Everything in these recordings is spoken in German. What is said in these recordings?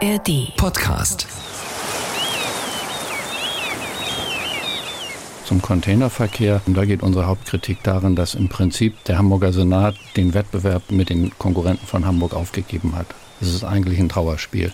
ARD Podcast. Zum Containerverkehr. Da geht unsere Hauptkritik darin, dass im Prinzip der Hamburger Senat den Wettbewerb mit den Konkurrenten von Hamburg aufgegeben hat. Es ist eigentlich ein Trauerspiel.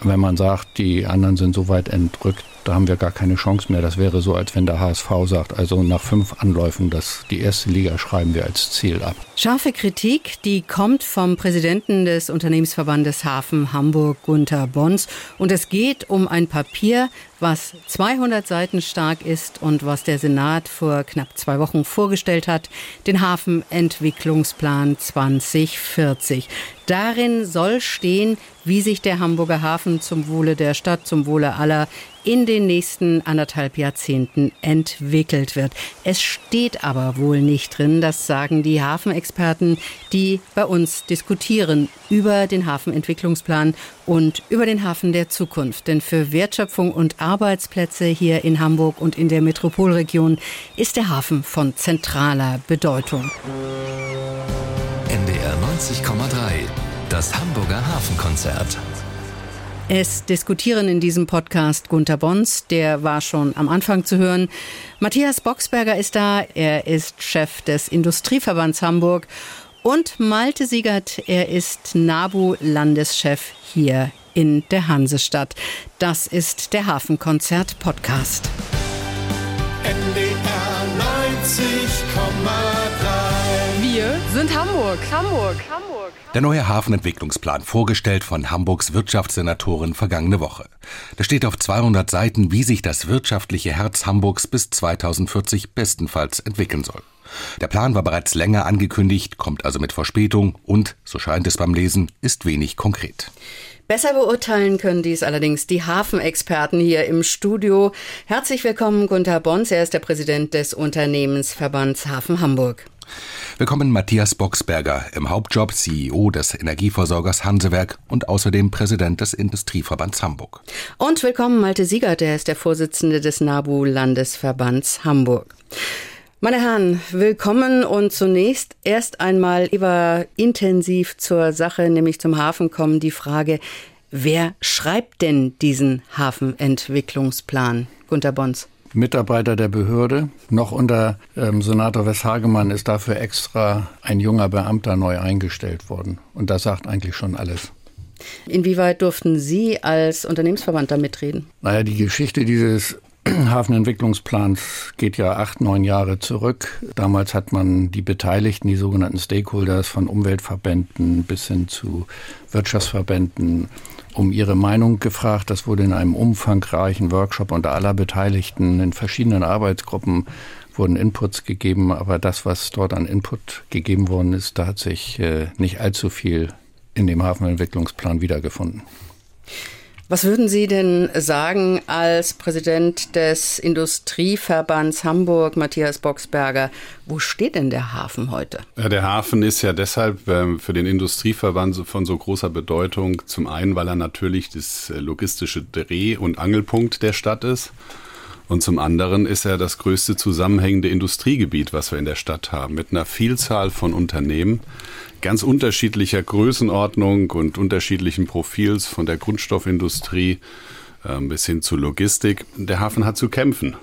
Wenn man sagt, die anderen sind so weit entrückt, da haben wir gar keine Chance mehr. Das wäre so, als wenn der HSV sagt, also nach fünf Anläufen, dass die erste Liga schreiben wir als Ziel ab. Scharfe Kritik, die kommt vom Präsidenten des Unternehmensverbandes Hafen Hamburg, Gunther Bons. Und es geht um ein Papier, was 200 Seiten stark ist und was der Senat vor knapp zwei Wochen vorgestellt hat, den Hafenentwicklungsplan 2040. Darin soll stehen, wie sich der Hamburger Hafen zum Wohle der Stadt, zum Wohle aller in den nächsten anderthalb Jahrzehnten entwickelt wird. Es steht aber wohl nicht drin, das sagen die Hafenexperten, die bei uns diskutieren über den Hafenentwicklungsplan und über den Hafen der Zukunft. Denn für Wertschöpfung und Arbeitsplätze hier in Hamburg und in der Metropolregion ist der Hafen von zentraler Bedeutung. NDR 90,3, das Hamburger Hafenkonzert. Es diskutieren in diesem Podcast Gunther Bons, der war schon am Anfang zu hören. Matthias Boxberger ist da, er ist Chef des Industrieverbands Hamburg. Und Malte Siegert, er ist NABU-Landeschef hier in der Hansestadt. Das ist der Hafenkonzert Podcast. NDR 90,3 Wir sind Hamburg, Hamburg, Hamburg. Der neue Hafenentwicklungsplan vorgestellt von Hamburgs Wirtschaftssenatorin vergangene Woche. Da steht auf 200 Seiten, wie sich das wirtschaftliche Herz Hamburgs bis 2040 bestenfalls entwickeln soll. Der Plan war bereits länger angekündigt, kommt also mit Verspätung und, so scheint es beim Lesen, ist wenig konkret. Besser beurteilen können dies allerdings die Hafenexperten hier im Studio. Herzlich willkommen, Gunther Bons. Er ist der Präsident des Unternehmensverbands Hafen Hamburg. Willkommen Matthias Boxberger, im Hauptjob CEO des Energieversorgers Hansewerk und außerdem Präsident des Industrieverbands Hamburg. Und willkommen Malte Siegert, der ist der Vorsitzende des NABU-Landesverbands Hamburg. Meine Herren, willkommen und zunächst erst einmal über intensiv zur Sache, nämlich zum Hafen kommen, die Frage, wer schreibt denn diesen Hafenentwicklungsplan? Gunter Bons. Mitarbeiter der Behörde. Noch unter ähm, Senator Westhagemann ist dafür extra ein junger Beamter neu eingestellt worden. Und das sagt eigentlich schon alles. Inwieweit durften Sie als Unternehmensverband da mitreden? Naja, die Geschichte dieses Hafenentwicklungsplans geht ja acht, neun Jahre zurück. Damals hat man die Beteiligten, die sogenannten Stakeholders von Umweltverbänden bis hin zu Wirtschaftsverbänden um ihre Meinung gefragt. Das wurde in einem umfangreichen Workshop unter aller Beteiligten in verschiedenen Arbeitsgruppen wurden Inputs gegeben, aber das, was dort an Input gegeben worden ist, da hat sich äh, nicht allzu viel in dem Hafenentwicklungsplan wiedergefunden. Was würden Sie denn sagen als Präsident des Industrieverbands Hamburg, Matthias Boxberger? Wo steht denn der Hafen heute? Der Hafen ist ja deshalb ähm, für den Industrieverband von so großer Bedeutung. Zum einen, weil er natürlich das äh, logistische Dreh- und Angelpunkt der Stadt ist. Und zum anderen ist er das größte zusammenhängende Industriegebiet, was wir in der Stadt haben, mit einer Vielzahl von Unternehmen, ganz unterschiedlicher Größenordnung und unterschiedlichen Profils von der Grundstoffindustrie äh, bis hin zu Logistik. Der Hafen hat zu kämpfen.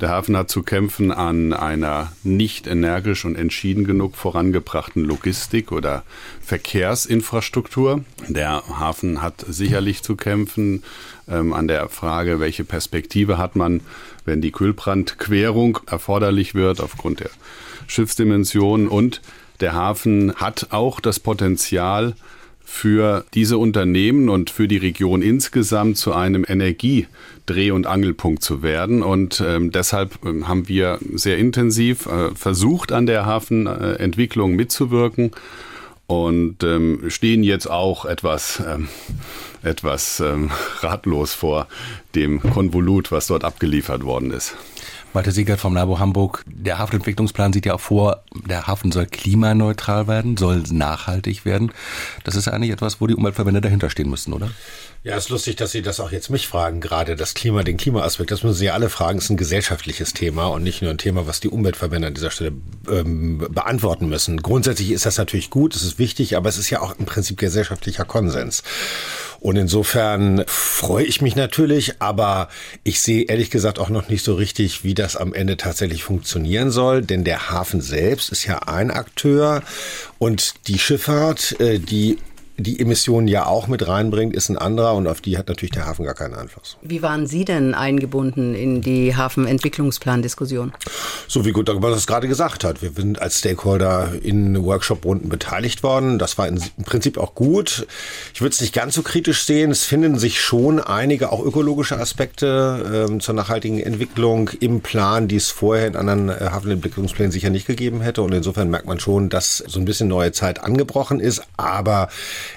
Der Hafen hat zu kämpfen an einer nicht energisch und entschieden genug vorangebrachten Logistik oder Verkehrsinfrastruktur. Der Hafen hat sicherlich zu kämpfen ähm, an der Frage, welche Perspektive hat man, wenn die Kühlbrandquerung erforderlich wird aufgrund der Schiffsdimensionen und der Hafen hat auch das Potenzial, für diese Unternehmen und für die Region insgesamt zu einem Energiedreh- und Angelpunkt zu werden. Und ähm, deshalb ähm, haben wir sehr intensiv äh, versucht, an der Hafenentwicklung mitzuwirken und ähm, stehen jetzt auch etwas, ähm, etwas ähm, ratlos vor dem Konvolut, was dort abgeliefert worden ist. Walter Siegert vom Labo Hamburg. Der Hafenentwicklungsplan sieht ja auch vor, der Hafen soll klimaneutral werden, soll nachhaltig werden. Das ist eigentlich etwas, wo die Umweltverbände dahinter stehen müssen, oder? Ja, ist lustig, dass Sie das auch jetzt mich fragen, gerade das Klima, den Klimaaspekt. Das müssen Sie ja alle fragen. Es ist ein gesellschaftliches Thema und nicht nur ein Thema, was die Umweltverbände an dieser Stelle ähm, beantworten müssen. Grundsätzlich ist das natürlich gut, es ist wichtig, aber es ist ja auch im Prinzip gesellschaftlicher Konsens. Und insofern freue ich mich natürlich, aber ich sehe ehrlich gesagt auch noch nicht so richtig, wie das am Ende tatsächlich funktionieren soll, denn der Hafen selbst ist ja ein Akteur und die Schifffahrt, äh, die die Emissionen ja auch mit reinbringt, ist ein anderer und auf die hat natürlich der Hafen gar keinen Einfluss. Wie waren Sie denn eingebunden in die Hafenentwicklungsplan-Diskussion? So wie gut was es gerade gesagt hat. Wir sind als Stakeholder in Workshop-Runden beteiligt worden. Das war im Prinzip auch gut. Ich würde es nicht ganz so kritisch sehen. Es finden sich schon einige auch ökologische Aspekte äh, zur nachhaltigen Entwicklung im Plan, die es vorher in anderen äh, Hafenentwicklungsplänen sicher nicht gegeben hätte. Und insofern merkt man schon, dass so ein bisschen neue Zeit angebrochen ist. Aber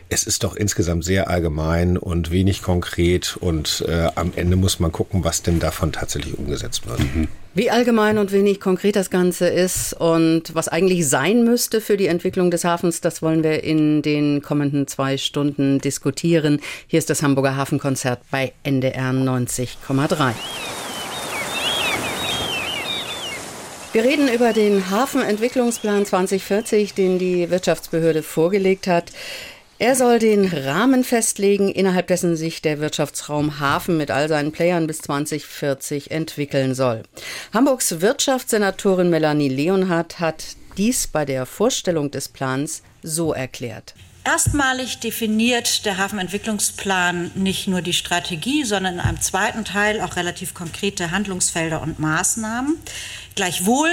es ist doch insgesamt sehr allgemein und wenig konkret und äh, am Ende muss man gucken, was denn davon tatsächlich umgesetzt wird. Mhm. Wie allgemein und wenig konkret das Ganze ist und was eigentlich sein müsste für die Entwicklung des Hafens, das wollen wir in den kommenden zwei Stunden diskutieren. Hier ist das Hamburger Hafenkonzert bei NDR 90,3. Wir reden über den Hafenentwicklungsplan 2040, den die Wirtschaftsbehörde vorgelegt hat. Er soll den Rahmen festlegen, innerhalb dessen sich der Wirtschaftsraum Hafen mit all seinen Playern bis 2040 entwickeln soll. Hamburgs Wirtschaftssenatorin Melanie Leonhardt hat dies bei der Vorstellung des Plans so erklärt. Erstmalig definiert der Hafenentwicklungsplan nicht nur die Strategie, sondern in einem zweiten Teil auch relativ konkrete Handlungsfelder und Maßnahmen. Gleichwohl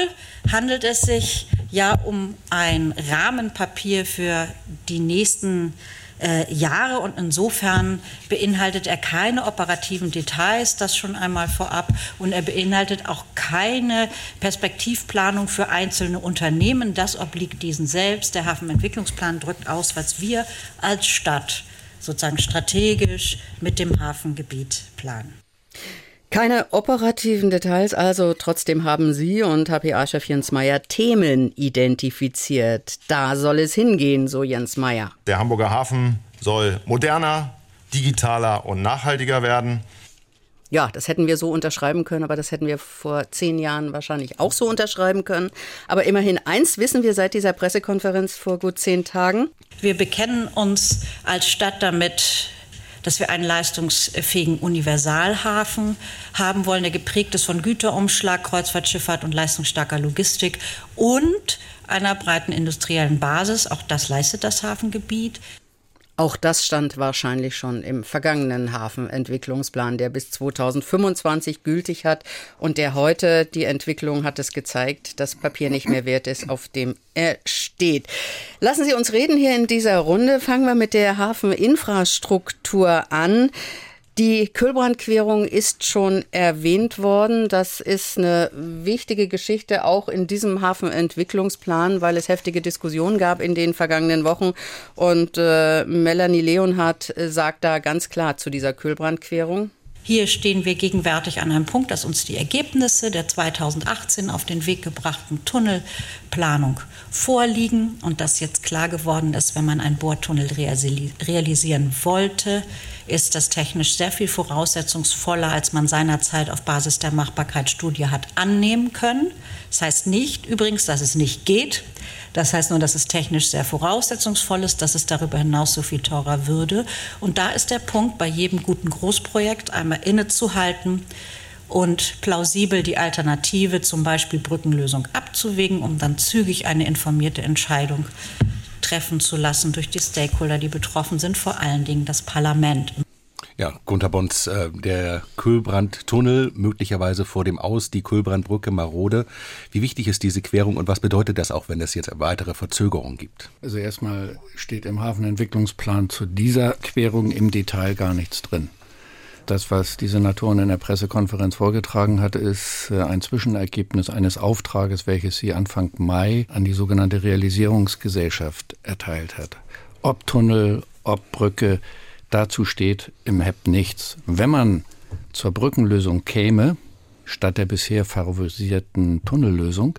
handelt es sich ja um ein Rahmenpapier für die nächsten äh, Jahre und insofern beinhaltet er keine operativen Details, das schon einmal vorab, und er beinhaltet auch keine Perspektivplanung für einzelne Unternehmen. Das obliegt diesen selbst. Der Hafenentwicklungsplan drückt aus, was wir als Stadt sozusagen strategisch mit dem Hafengebiet planen. Keine operativen Details, also trotzdem haben Sie und HPA-Chef Jens Meyer Themen identifiziert. Da soll es hingehen, so Jens Meyer. Der Hamburger Hafen soll moderner, digitaler und nachhaltiger werden. Ja, das hätten wir so unterschreiben können, aber das hätten wir vor zehn Jahren wahrscheinlich auch so unterschreiben können. Aber immerhin eins wissen wir seit dieser Pressekonferenz vor gut zehn Tagen. Wir bekennen uns als Stadt damit, dass wir einen leistungsfähigen Universalhafen haben wollen, der geprägt ist von Güterumschlag, Kreuzfahrtschifffahrt und leistungsstarker Logistik und einer breiten industriellen Basis. Auch das leistet das Hafengebiet. Auch das stand wahrscheinlich schon im vergangenen Hafenentwicklungsplan, der bis 2025 gültig hat und der heute, die Entwicklung hat es gezeigt, das Papier nicht mehr wert ist, auf dem er steht. Lassen Sie uns reden hier in dieser Runde. Fangen wir mit der Hafeninfrastruktur an. Die Kühlbrandquerung ist schon erwähnt worden. Das ist eine wichtige Geschichte auch in diesem Hafenentwicklungsplan, weil es heftige Diskussionen gab in den vergangenen Wochen. Und äh, Melanie Leonhardt äh, sagt da ganz klar zu dieser Kühlbrandquerung. Hier stehen wir gegenwärtig an einem Punkt, dass uns die Ergebnisse der 2018 auf den Weg gebrachten Tunnelplanung vorliegen und dass jetzt klar geworden ist, wenn man einen Bohrtunnel realisieren wollte, ist das technisch sehr viel voraussetzungsvoller, als man seinerzeit auf Basis der Machbarkeitsstudie hat annehmen können. Das heißt nicht übrigens, dass es nicht geht. Das heißt nur, dass es technisch sehr voraussetzungsvoll ist, dass es darüber hinaus so viel teurer würde. Und da ist der Punkt, bei jedem guten Großprojekt einmal innezuhalten und plausibel die Alternative, zum Beispiel Brückenlösung, abzuwägen, um dann zügig eine informierte Entscheidung treffen zu lassen durch die Stakeholder, die betroffen sind, vor allen Dingen das Parlament. Ja, Gunter Bons, äh, der Kühlbrandtunnel, möglicherweise vor dem Aus, die Kühlbrandbrücke marode. Wie wichtig ist diese Querung und was bedeutet das auch, wenn es jetzt weitere Verzögerungen gibt? Also erstmal steht im Hafenentwicklungsplan zu dieser Querung im Detail gar nichts drin. Das, was die Senatorin in der Pressekonferenz vorgetragen hat, ist äh, ein Zwischenergebnis eines Auftrages, welches sie Anfang Mai an die sogenannte Realisierungsgesellschaft erteilt hat. Ob Tunnel, ob Brücke, dazu steht im HEP nichts. Wenn man zur Brückenlösung käme, statt der bisher favorisierten Tunnellösung,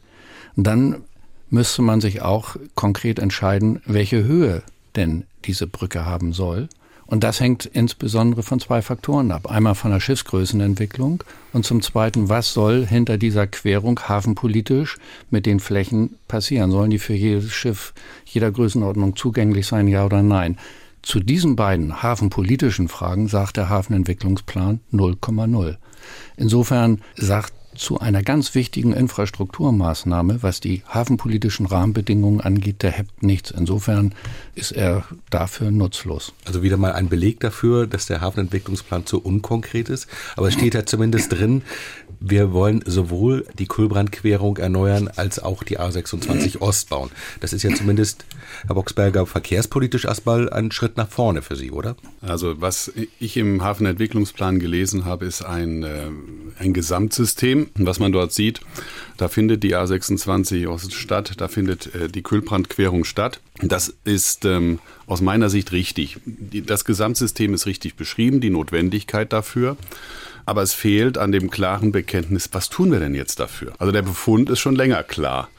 dann müsste man sich auch konkret entscheiden, welche Höhe denn diese Brücke haben soll. Und das hängt insbesondere von zwei Faktoren ab. Einmal von der Schiffsgrößenentwicklung und zum Zweiten, was soll hinter dieser Querung hafenpolitisch mit den Flächen passieren? Sollen die für jedes Schiff jeder Größenordnung zugänglich sein, ja oder nein? Zu diesen beiden hafenpolitischen Fragen sagt der Hafenentwicklungsplan 0,0. Insofern sagt zu einer ganz wichtigen Infrastrukturmaßnahme, was die hafenpolitischen Rahmenbedingungen angeht, der HEP nichts. Insofern ist er dafür nutzlos. Also wieder mal ein Beleg dafür, dass der Hafenentwicklungsplan zu unkonkret ist. Aber es steht ja zumindest drin, wir wollen sowohl die Kulbrandquerung erneuern als auch die A26 Ost bauen. Das ist ja zumindest, Herr Boxberger, verkehrspolitisch erstmal ein Schritt nach vorne für Sie, oder? Also was ich im Hafenentwicklungsplan gelesen habe, ist ein, äh, ein Gesamtsystem, was man dort sieht. Da findet die A26 Ost statt, da findet äh, die Kühlbrandquerung statt. Das ist ähm, aus meiner Sicht richtig. Die, das Gesamtsystem ist richtig beschrieben, die Notwendigkeit dafür aber es fehlt an dem klaren Bekenntnis, was tun wir denn jetzt dafür? Also der Befund ist schon länger klar.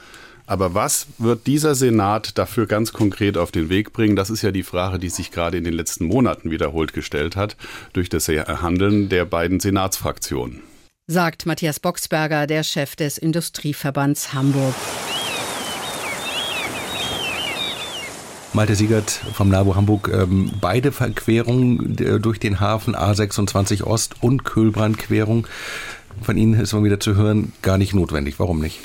Aber was wird dieser Senat dafür ganz konkret auf den Weg bringen? Das ist ja die Frage, die sich gerade in den letzten Monaten wiederholt gestellt hat durch das Handeln der beiden Senatsfraktionen. Sagt Matthias Boxberger, der Chef des Industrieverbands Hamburg. Malte Siegert vom NABU Hamburg, ähm, beide Verquerungen äh, durch den Hafen A26 Ost und Kühlbrandquerung. Von Ihnen ist mal wieder zu hören, gar nicht notwendig. Warum nicht?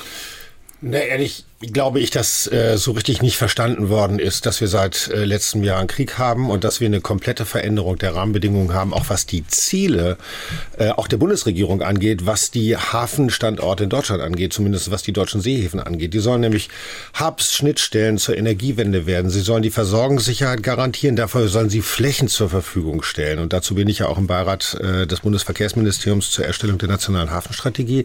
Na, ehrlich, glaube ich, dass äh, so richtig nicht verstanden worden ist, dass wir seit äh, letztem Jahr einen Krieg haben und dass wir eine komplette Veränderung der Rahmenbedingungen haben, auch was die Ziele äh, auch der Bundesregierung angeht, was die Hafenstandorte in Deutschland angeht, zumindest was die deutschen Seehäfen angeht. Die sollen nämlich Hubs, Schnittstellen zur Energiewende werden. Sie sollen die Versorgungssicherheit garantieren, dafür sollen sie Flächen zur Verfügung stellen. Und dazu bin ich ja auch im Beirat äh, des Bundesverkehrsministeriums zur Erstellung der nationalen Hafenstrategie.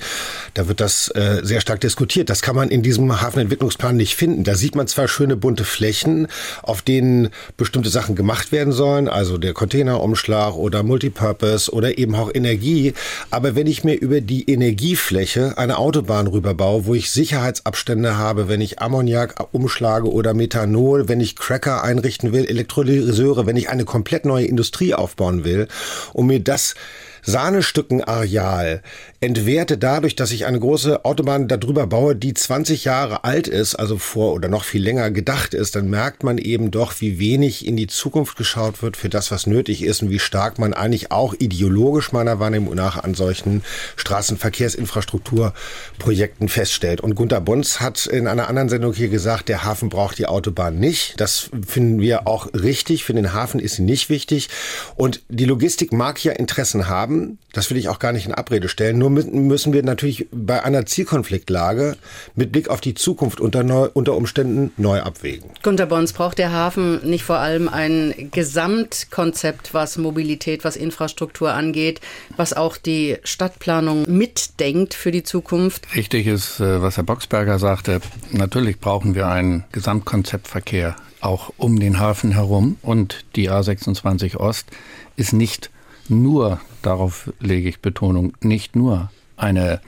Da wird das äh, sehr stark diskutiert. Das kann man in diesem Hafen Entwicklungsplan nicht finden. Da sieht man zwar schöne bunte Flächen, auf denen bestimmte Sachen gemacht werden sollen, also der Containerumschlag oder Multipurpose oder eben auch Energie. Aber wenn ich mir über die Energiefläche eine Autobahn rüberbaue, wo ich Sicherheitsabstände habe, wenn ich Ammoniak umschlage oder Methanol, wenn ich Cracker einrichten will, Elektrolyseure, wenn ich eine komplett neue Industrie aufbauen will, um mir das Sahnestückenareal entwerte dadurch, dass ich eine große Autobahn darüber baue, die 20 Jahre alt ist, also vor oder noch viel länger gedacht ist, dann merkt man eben doch, wie wenig in die Zukunft geschaut wird für das, was nötig ist und wie stark man eigentlich auch ideologisch meiner Wahrnehmung nach an solchen Straßenverkehrsinfrastrukturprojekten feststellt. Und Gunter Bons hat in einer anderen Sendung hier gesagt, der Hafen braucht die Autobahn nicht. Das finden wir auch richtig. Für den Hafen ist sie nicht wichtig. Und die Logistik mag ja Interessen haben. Das will ich auch gar nicht in Abrede stellen. Nur müssen wir natürlich bei einer Zielkonfliktlage mit Blick auf die Zukunft unter, neu, unter Umständen neu abwägen. Gunter Bons, braucht der Hafen nicht vor allem ein Gesamtkonzept, was Mobilität, was Infrastruktur angeht, was auch die Stadtplanung mitdenkt für die Zukunft? Richtig ist, äh, was Herr Boxberger sagte. Natürlich brauchen wir ein Gesamtkonzept Verkehr auch um den Hafen herum. Und die A26 Ost ist nicht nur, darauf lege ich Betonung, nicht nur eine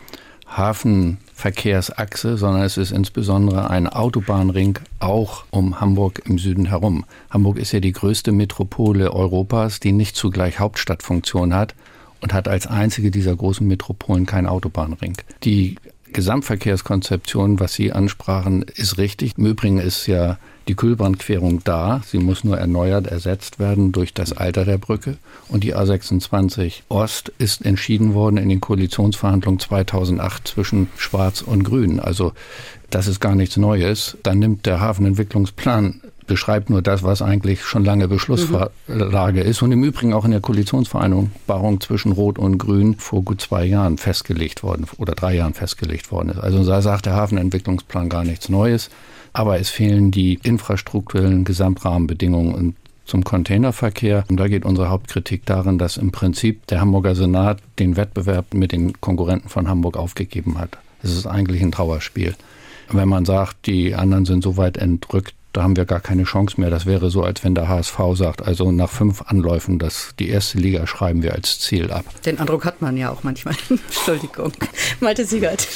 Hafenverkehrsachse, sondern es ist insbesondere ein Autobahnring auch um Hamburg im Süden herum. Hamburg ist ja die größte Metropole Europas, die nicht zugleich Hauptstadtfunktion hat und hat als einzige dieser großen Metropolen keinen Autobahnring. Die Gesamtverkehrskonzeption, was Sie ansprachen, ist richtig. Im Übrigen ist ja die Kühlbrandquerung da. Sie muss nur erneuert, ersetzt werden durch das Alter der Brücke. Und die A26 Ost ist entschieden worden in den Koalitionsverhandlungen 2008 zwischen Schwarz und Grün. Also das ist gar nichts Neues. Dann nimmt der Hafenentwicklungsplan beschreibt nur das, was eigentlich schon lange Beschlusslage mhm. ist und im Übrigen auch in der Koalitionsvereinbarung zwischen Rot und Grün vor gut zwei Jahren festgelegt worden oder drei Jahren festgelegt worden ist. Also da sagt der Hafenentwicklungsplan gar nichts Neues. Aber es fehlen die infrastrukturellen Gesamtrahmenbedingungen und zum Containerverkehr. Und da geht unsere Hauptkritik darin, dass im Prinzip der Hamburger Senat den Wettbewerb mit den Konkurrenten von Hamburg aufgegeben hat. Es ist eigentlich ein Trauerspiel. Wenn man sagt, die anderen sind so weit entrückt, da haben wir gar keine Chance mehr. Das wäre so, als wenn der HSV sagt, also nach fünf Anläufen, das, die erste Liga schreiben wir als Ziel ab. Den Eindruck hat man ja auch manchmal. Entschuldigung. Malte Siegert.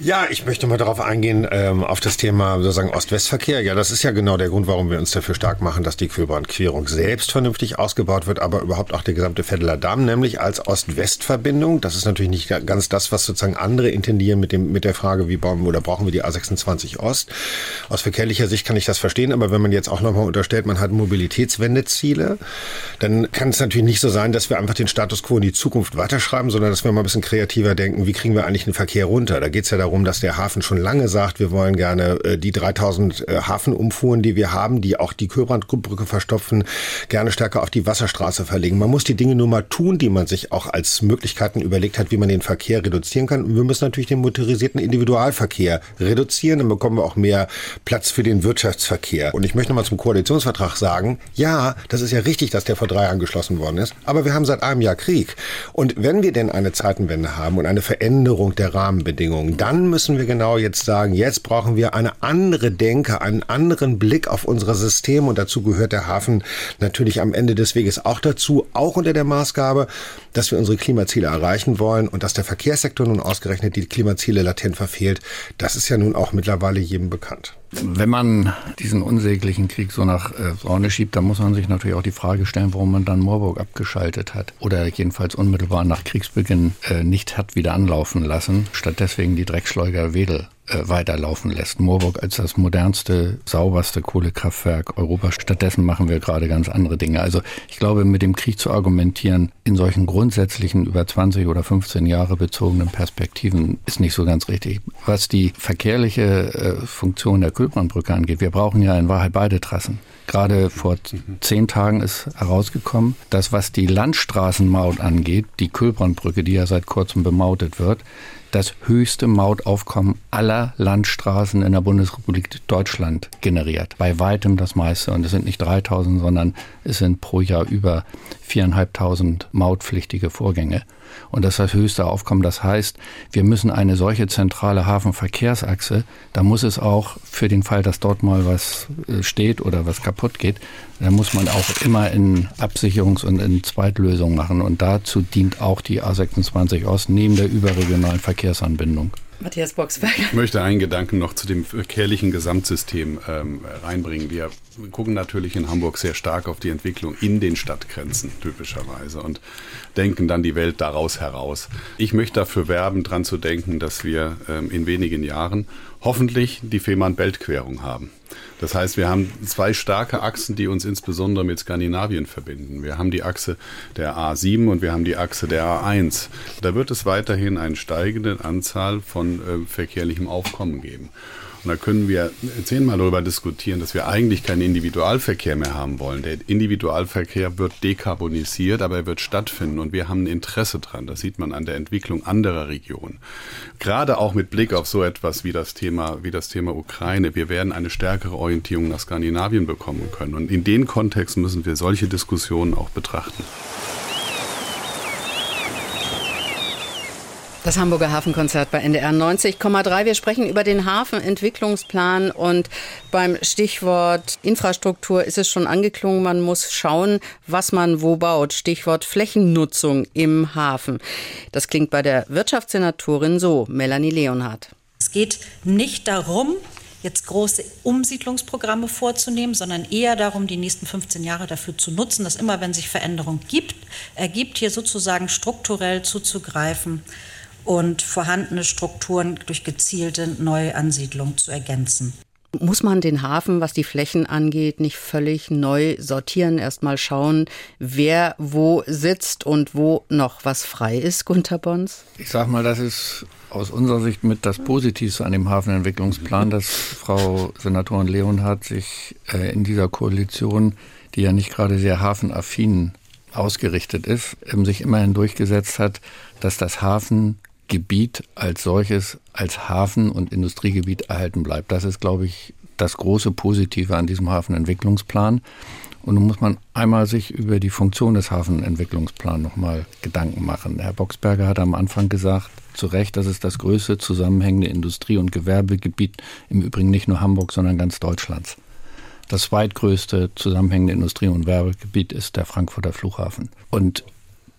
Ja, ich möchte mal darauf eingehen, ähm, auf das Thema sozusagen Ost-West-Verkehr. Ja, das ist ja genau der Grund, warum wir uns dafür stark machen, dass die Queelbrandquerung selbst vernünftig ausgebaut wird, aber überhaupt auch der gesamte Feddeler Damm, nämlich als Ost-West-Verbindung. Das ist natürlich nicht ganz das, was sozusagen andere intendieren mit dem, mit der Frage, wie bauen wir oder brauchen wir die A26 Ost. Aus verkehrlicher Sicht kann ich das verstehen, aber wenn man jetzt auch nochmal unterstellt, man hat Mobilitätswendeziele, dann kann es natürlich nicht so sein, dass wir einfach den Status quo in die Zukunft weiterschreiben, sondern dass wir mal ein bisschen kreativer denken, wie kriegen wir eigentlich den Verkehr runter? Da geht es ja darum, dass der Hafen schon lange sagt, wir wollen gerne äh, die 3000 äh, Hafenumfuhren, die wir haben, die auch die Köbrandbrücke verstopfen, gerne stärker auf die Wasserstraße verlegen. Man muss die Dinge nur mal tun, die man sich auch als Möglichkeiten überlegt hat, wie man den Verkehr reduzieren kann. Und wir müssen natürlich den motorisierten Individualverkehr reduzieren, dann bekommen wir auch mehr Platz für den Wirtschaftsverkehr. Und ich möchte mal zum Koalitionsvertrag sagen, ja, das ist ja richtig, dass der vor drei Jahren geschlossen worden ist, aber wir haben seit einem Jahr Krieg. Und wenn wir denn eine Zeitenwende haben und eine Veränderung der Rahmenbedingungen, dann müssen wir genau jetzt sagen, jetzt brauchen wir eine andere Denke, einen anderen Blick auf unser System. Und dazu gehört der Hafen natürlich am Ende des Weges auch dazu, auch unter der Maßgabe, dass wir unsere Klimaziele erreichen wollen und dass der Verkehrssektor nun ausgerechnet die Klimaziele latent verfehlt, das ist ja nun auch mittlerweile jedem bekannt. Wenn man diesen unsäglichen Krieg so nach äh, vorne schiebt, dann muss man sich natürlich auch die Frage stellen, warum man dann Moorburg abgeschaltet hat oder jedenfalls unmittelbar nach Kriegsbeginn äh, nicht hat wieder anlaufen lassen, statt deswegen die Dreckschleuger Wedel äh, weiterlaufen lässt. Moorburg als das modernste, sauberste Kohlekraftwerk Europas. Stattdessen machen wir gerade ganz andere Dinge. Also ich glaube, mit dem Krieg zu argumentieren in solchen grundsätzlichen über 20 oder 15 Jahre bezogenen Perspektiven ist nicht so ganz richtig. Was die verkehrliche äh, Funktion der Kühlbrandbrücke angeht, wir brauchen ja in Wahrheit beide Trassen. Gerade vor zehn Tagen ist herausgekommen, dass was die Landstraßenmaut angeht, die Kühlbrandbrücke, die ja seit kurzem bemautet wird, das höchste Mautaufkommen aller Landstraßen in der Bundesrepublik Deutschland generiert. Bei weitem das meiste. Und es sind nicht 3000, sondern es sind pro Jahr über viereinhalbtausend mautpflichtige Vorgänge. Und das ist das höchste Aufkommen. Das heißt, wir müssen eine solche zentrale Hafenverkehrsachse, da muss es auch für den Fall, dass dort mal was äh, steht oder was kaputt geht, da muss man auch immer in Absicherungs- und in Zweitlösungen machen. Und dazu dient auch die A26 Ost neben der überregionalen Verkehrsanbindung. Matthias Boxberger. Ich möchte einen Gedanken noch zu dem verkehrlichen Gesamtsystem ähm, reinbringen. Wir gucken natürlich in Hamburg sehr stark auf die Entwicklung in den Stadtgrenzen typischerweise und denken dann die Welt daraus heraus. Ich möchte dafür werben, daran zu denken, dass wir ähm, in wenigen Jahren hoffentlich die Fehmarn-Belt-Querung haben. Das heißt, wir haben zwei starke Achsen, die uns insbesondere mit Skandinavien verbinden. Wir haben die Achse der A7 und wir haben die Achse der A1. Da wird es weiterhin eine steigende Anzahl von äh, verkehrlichem Aufkommen geben. Und da können wir zehnmal darüber diskutieren, dass wir eigentlich keinen Individualverkehr mehr haben wollen. Der Individualverkehr wird dekarbonisiert, aber er wird stattfinden und wir haben ein Interesse dran. Das sieht man an der Entwicklung anderer Regionen. Gerade auch mit Blick auf so etwas wie das Thema, wie das Thema Ukraine. Wir werden eine stärkere Orientierung nach Skandinavien bekommen können. Und in den Kontext müssen wir solche Diskussionen auch betrachten. Das Hamburger Hafenkonzert bei NDR 90,3. Wir sprechen über den Hafenentwicklungsplan und beim Stichwort Infrastruktur ist es schon angeklungen, man muss schauen, was man wo baut. Stichwort Flächennutzung im Hafen. Das klingt bei der Wirtschaftssenatorin so, Melanie Leonhardt. Es geht nicht darum, jetzt große Umsiedlungsprogramme vorzunehmen, sondern eher darum, die nächsten 15 Jahre dafür zu nutzen, dass immer, wenn sich Veränderung gibt, ergibt, hier sozusagen strukturell zuzugreifen und vorhandene Strukturen durch gezielte Neuansiedlung zu ergänzen. Muss man den Hafen, was die Flächen angeht, nicht völlig neu sortieren? Erstmal schauen, wer wo sitzt und wo noch was frei ist, Gunther Bons? Ich sag mal, das ist aus unserer Sicht mit das Positivste an dem Hafenentwicklungsplan, dass Frau Senatorin Leonhardt sich äh, in dieser Koalition, die ja nicht gerade sehr hafenaffin ausgerichtet ist, sich immerhin durchgesetzt hat, dass das Hafen Gebiet als solches, als Hafen- und Industriegebiet erhalten bleibt. Das ist, glaube ich, das große Positive an diesem Hafenentwicklungsplan. Und nun muss man einmal sich über die Funktion des Hafenentwicklungsplans nochmal Gedanken machen. Herr Boxberger hat am Anfang gesagt, zu Recht, das ist das größte zusammenhängende Industrie- und Gewerbegebiet, im Übrigen nicht nur Hamburg, sondern ganz Deutschlands. Das zweitgrößte zusammenhängende Industrie- und Gewerbegebiet ist der Frankfurter Flughafen. Und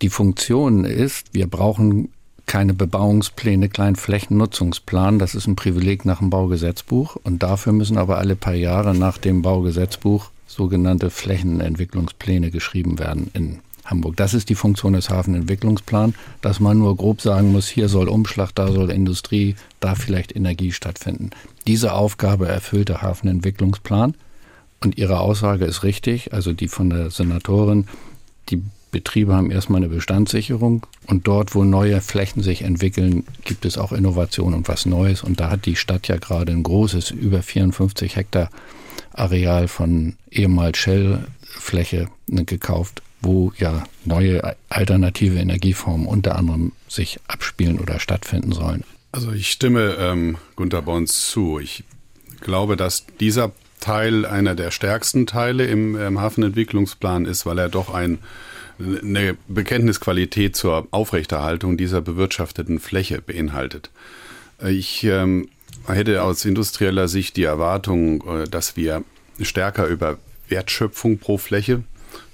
die Funktion ist, wir brauchen keine Bebauungspläne, keinen Flächennutzungsplan. Das ist ein Privileg nach dem Baugesetzbuch. Und dafür müssen aber alle paar Jahre nach dem Baugesetzbuch sogenannte Flächenentwicklungspläne geschrieben werden in Hamburg. Das ist die Funktion des Hafenentwicklungsplans, dass man nur grob sagen muss, hier soll Umschlag, da soll Industrie, da vielleicht Energie stattfinden. Diese Aufgabe erfüllt der Hafenentwicklungsplan. Und Ihre Aussage ist richtig, also die von der Senatorin, die Betriebe haben erstmal eine Bestandssicherung und dort, wo neue Flächen sich entwickeln, gibt es auch Innovation und was Neues. Und da hat die Stadt ja gerade ein großes, über 54 Hektar Areal von ehemals Shell-Fläche ne, gekauft, wo ja neue alternative Energieformen unter anderem sich abspielen oder stattfinden sollen. Also ich stimme ähm, Gunter Bons zu. Ich glaube, dass dieser Teil einer der stärksten Teile im, im Hafenentwicklungsplan ist, weil er doch ein, eine Bekenntnisqualität zur Aufrechterhaltung dieser bewirtschafteten Fläche beinhaltet. Ich ähm, hätte aus industrieller Sicht die Erwartung, äh, dass wir stärker über Wertschöpfung pro Fläche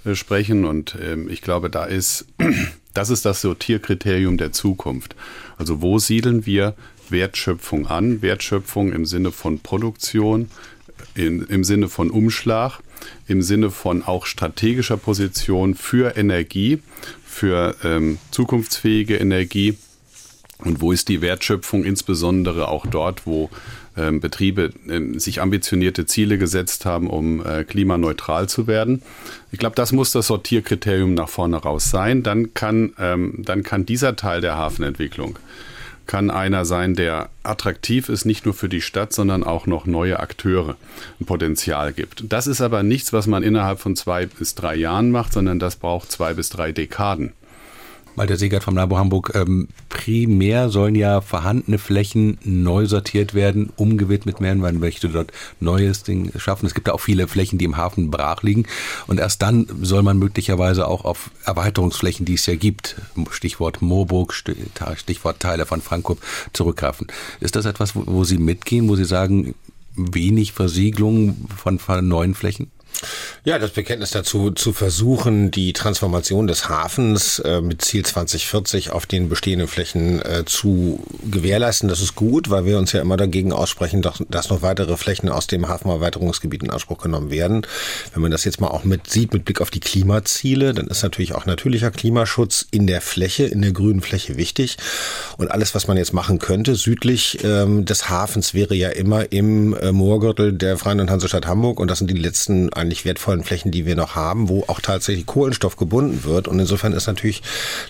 äh, sprechen. Und ähm, ich glaube, da ist, das ist das Sortierkriterium der Zukunft. Also wo siedeln wir Wertschöpfung an? Wertschöpfung im Sinne von Produktion, in, im Sinne von Umschlag, im Sinne von auch strategischer Position für Energie, für ähm, zukunftsfähige Energie und wo ist die Wertschöpfung insbesondere auch dort, wo ähm, Betriebe äh, sich ambitionierte Ziele gesetzt haben, um äh, klimaneutral zu werden. Ich glaube, das muss das Sortierkriterium nach vorne raus sein. Dann kann, ähm, dann kann dieser Teil der Hafenentwicklung kann einer sein, der attraktiv ist, nicht nur für die Stadt, sondern auch noch neue Akteure ein Potenzial gibt. Das ist aber nichts, was man innerhalb von zwei bis drei Jahren macht, sondern das braucht zwei bis drei Dekaden. Walter Segert vom Labo Hamburg. Ähm, primär sollen ja vorhandene Flächen neu sortiert werden, umgewidmet werden. Man möchte dort neues Ding schaffen. Es gibt ja auch viele Flächen, die im Hafen brach liegen. Und erst dann soll man möglicherweise auch auf Erweiterungsflächen, die es ja gibt, Stichwort Moorburg, Stichwort Teile von Frankfurt, zurückgreifen. Ist das etwas, wo, Sie mitgehen, wo Sie sagen, wenig Versiegelung von neuen Flächen? Ja, das Bekenntnis dazu zu versuchen, die Transformation des Hafens äh, mit Ziel 2040 auf den bestehenden Flächen äh, zu gewährleisten, das ist gut, weil wir uns ja immer dagegen aussprechen, dass, dass noch weitere Flächen aus dem Hafenerweiterungsgebiet in Anspruch genommen werden. Wenn man das jetzt mal auch mit sieht, mit Blick auf die Klimaziele, dann ist natürlich auch natürlicher Klimaschutz in der Fläche, in der grünen Fläche wichtig. Und alles, was man jetzt machen könnte, südlich ähm, des Hafens, wäre ja immer im äh, Moorgürtel der Freien und Hansestadt Hamburg. Und das sind die letzten eigentlich wertvollen Flächen, die wir noch haben, wo auch tatsächlich Kohlenstoff gebunden wird. Und insofern ist natürlich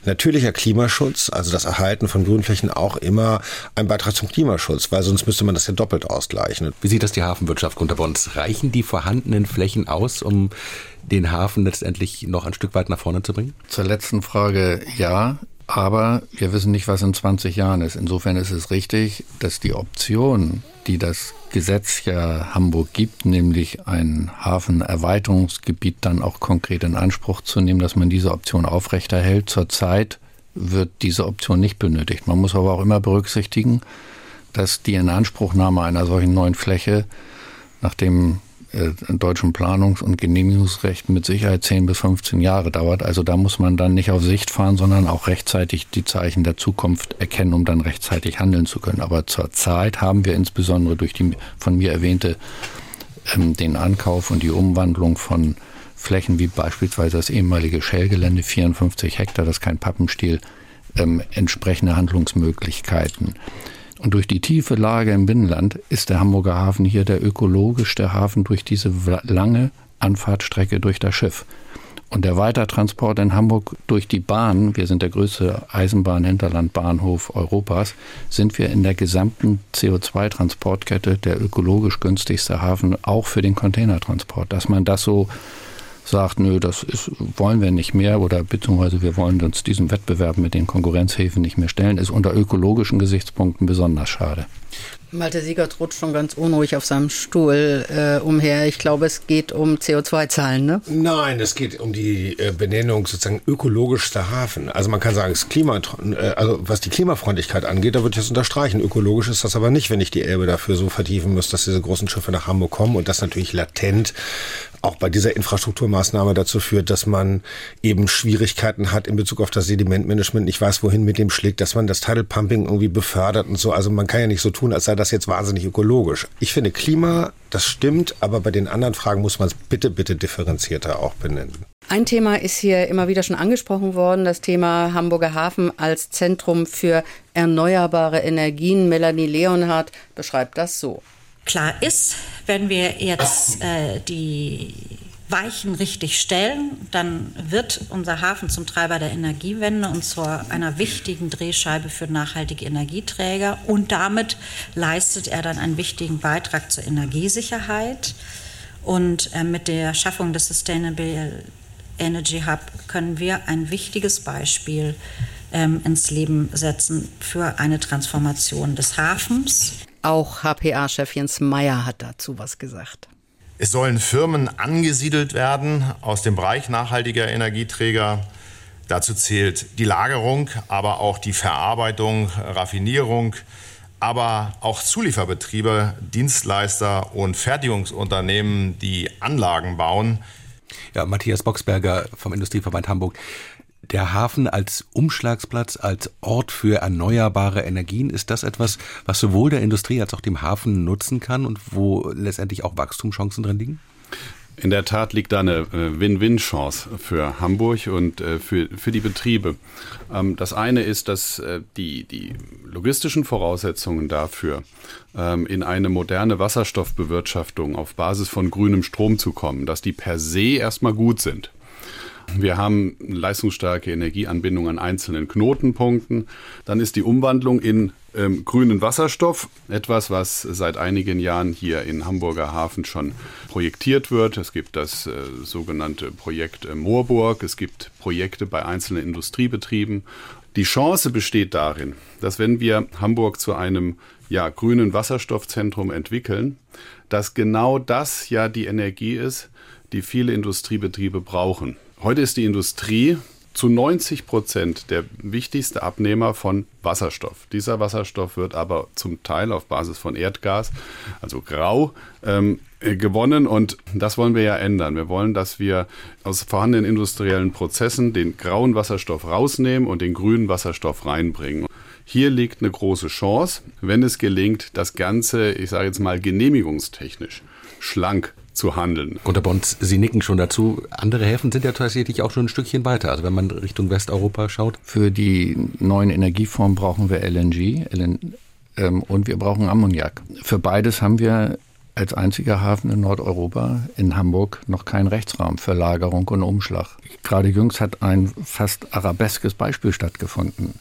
natürlicher Klimaschutz, also das Erhalten von Grünflächen auch immer ein Beitrag zum Klimaschutz, weil sonst müsste man das ja doppelt ausgleichen. Wie sieht das die Hafenwirtschaft unter uns? Reichen die vorhandenen Flächen aus, um den Hafen letztendlich noch ein Stück weit nach vorne zu bringen? Zur letzten Frage ja. Aber wir wissen nicht, was in 20 Jahren ist. Insofern ist es richtig, dass die Option, die das Gesetz ja Hamburg gibt, nämlich ein Hafenerweiterungsgebiet dann auch konkret in Anspruch zu nehmen, dass man diese Option aufrechterhält. Zurzeit wird diese Option nicht benötigt. Man muss aber auch immer berücksichtigen, dass die Inanspruchnahme einer solchen neuen Fläche, nachdem äh, deutschen Planungs- und Genehmigungsrecht mit Sicherheit 10 bis 15 Jahre dauert. Also da muss man dann nicht auf Sicht fahren, sondern auch rechtzeitig die Zeichen der Zukunft erkennen, um dann rechtzeitig handeln zu können. Aber zurzeit haben wir insbesondere durch die von mir erwähnte ähm, den Ankauf und die Umwandlung von Flächen wie beispielsweise das ehemalige Shell-Gelände 54 Hektar, das ist kein Pappenstiel, ähm, entsprechende Handlungsmöglichkeiten. Und durch die tiefe Lage im Binnenland ist der Hamburger Hafen hier der ökologischste Hafen durch diese lange Anfahrtstrecke durch das Schiff. Und der Weitertransport in Hamburg durch die Bahn, wir sind der größte Eisenbahn-Hinterlandbahnhof Europas, sind wir in der gesamten CO2-Transportkette der ökologisch günstigste Hafen, auch für den Containertransport. Dass man das so sagt, nö, das ist, wollen wir nicht mehr oder beziehungsweise wir wollen uns diesem Wettbewerb mit den Konkurrenzhäfen nicht mehr stellen, ist unter ökologischen Gesichtspunkten besonders schade. Malte Siegert rutscht schon ganz unruhig auf seinem Stuhl äh, umher. Ich glaube, es geht um CO2-Zahlen, ne? Nein, es geht um die äh, Benennung sozusagen ökologischster Hafen. Also man kann sagen, es Klima, äh, also was die Klimafreundlichkeit angeht, da würde ich das unterstreichen. Ökologisch ist das aber nicht, wenn ich die Elbe dafür so vertiefen muss, dass diese großen Schiffe nach Hamburg kommen und das natürlich latent auch bei dieser Infrastrukturmaßnahme dazu führt, dass man eben Schwierigkeiten hat in Bezug auf das Sedimentmanagement, nicht weiß, wohin mit dem schlägt, dass man das Tidal Pumping irgendwie befördert und so. Also man kann ja nicht so tun, als sei das jetzt wahnsinnig ökologisch. Ich finde Klima, das stimmt, aber bei den anderen Fragen muss man es bitte, bitte differenzierter auch benennen. Ein Thema ist hier immer wieder schon angesprochen worden, das Thema Hamburger Hafen als Zentrum für erneuerbare Energien. Melanie Leonhardt beschreibt das so. Klar ist, wenn wir jetzt äh, die Weichen richtig stellen, dann wird unser Hafen zum Treiber der Energiewende und zu einer wichtigen Drehscheibe für nachhaltige Energieträger. Und damit leistet er dann einen wichtigen Beitrag zur Energiesicherheit. Und äh, mit der Schaffung des Sustainable Energy Hub können wir ein wichtiges Beispiel ähm, ins Leben setzen für eine Transformation des Hafens. Auch HPA-Chef Jens Meyer hat dazu was gesagt. Es sollen Firmen angesiedelt werden aus dem Bereich nachhaltiger Energieträger. Dazu zählt die Lagerung, aber auch die Verarbeitung, Raffinierung, aber auch Zulieferbetriebe, Dienstleister und Fertigungsunternehmen, die Anlagen bauen. Ja, Matthias Boxberger vom Industrieverband Hamburg der Hafen als Umschlagsplatz, als Ort für erneuerbare Energien, ist das etwas, was sowohl der Industrie als auch dem Hafen nutzen kann und wo letztendlich auch Wachstumschancen drin liegen? In der Tat liegt da eine äh, Win-Win-Chance für Hamburg und äh, für, für die Betriebe. Ähm, das eine ist, dass äh, die, die logistischen Voraussetzungen dafür, ähm, in eine moderne Wasserstoffbewirtschaftung auf Basis von grünem Strom zu kommen, dass die per se erstmal gut sind. Wir haben leistungsstarke Energieanbindung an einzelnen Knotenpunkten. Dann ist die Umwandlung in ähm, grünen Wasserstoff etwas, was seit einigen Jahren hier in Hamburger Hafen schon projektiert wird. Es gibt das äh, sogenannte Projekt äh, Moorburg. Es gibt Projekte bei einzelnen Industriebetrieben. Die Chance besteht darin, dass wenn wir Hamburg zu einem ja, grünen Wasserstoffzentrum entwickeln, dass genau das ja die Energie ist, die viele Industriebetriebe brauchen. Heute ist die Industrie zu 90 Prozent der wichtigste Abnehmer von Wasserstoff. Dieser Wasserstoff wird aber zum Teil auf Basis von Erdgas, also grau, ähm, gewonnen und das wollen wir ja ändern. Wir wollen, dass wir aus vorhandenen industriellen Prozessen den grauen Wasserstoff rausnehmen und den grünen Wasserstoff reinbringen. Hier liegt eine große Chance, wenn es gelingt, das Ganze, ich sage jetzt mal genehmigungstechnisch, schlank zu handeln. Gunter Bond, Sie nicken schon dazu. Andere Häfen sind ja tatsächlich auch schon ein Stückchen weiter. Also wenn man Richtung Westeuropa schaut. Für die neuen Energieformen brauchen wir LNG LN, ähm, und wir brauchen Ammoniak. Für beides haben wir als einziger Hafen in Nordeuropa in Hamburg noch keinen Rechtsrahmen für Lagerung und Umschlag. Gerade jüngst hat ein fast arabeskes Beispiel stattgefunden.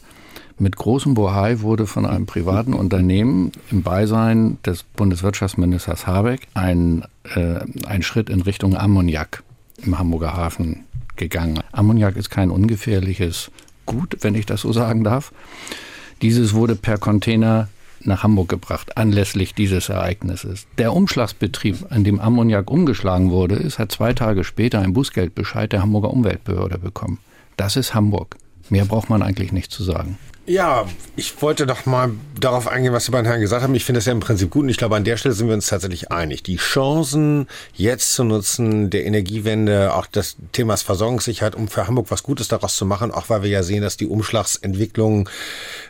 Mit großem Bohai wurde von einem privaten Unternehmen im Beisein des Bundeswirtschaftsministers Habeck ein, äh, ein Schritt in Richtung Ammoniak im Hamburger Hafen gegangen. Ammoniak ist kein ungefährliches Gut, wenn ich das so sagen darf. Dieses wurde per Container nach Hamburg gebracht, anlässlich dieses Ereignisses. Der Umschlagsbetrieb, an dem Ammoniak umgeschlagen wurde, ist, hat zwei Tage später einen Bußgeldbescheid der Hamburger Umweltbehörde bekommen. Das ist Hamburg. Mehr braucht man eigentlich nicht zu sagen. Ja, ich wollte doch mal darauf eingehen, was die beiden Herren gesagt haben. Ich finde das ja im Prinzip gut und ich glaube, an der Stelle sind wir uns tatsächlich einig. Die Chancen jetzt zu nutzen, der Energiewende, auch das Themas Versorgungssicherheit, um für Hamburg was Gutes daraus zu machen, auch weil wir ja sehen, dass die Umschlagsentwicklung,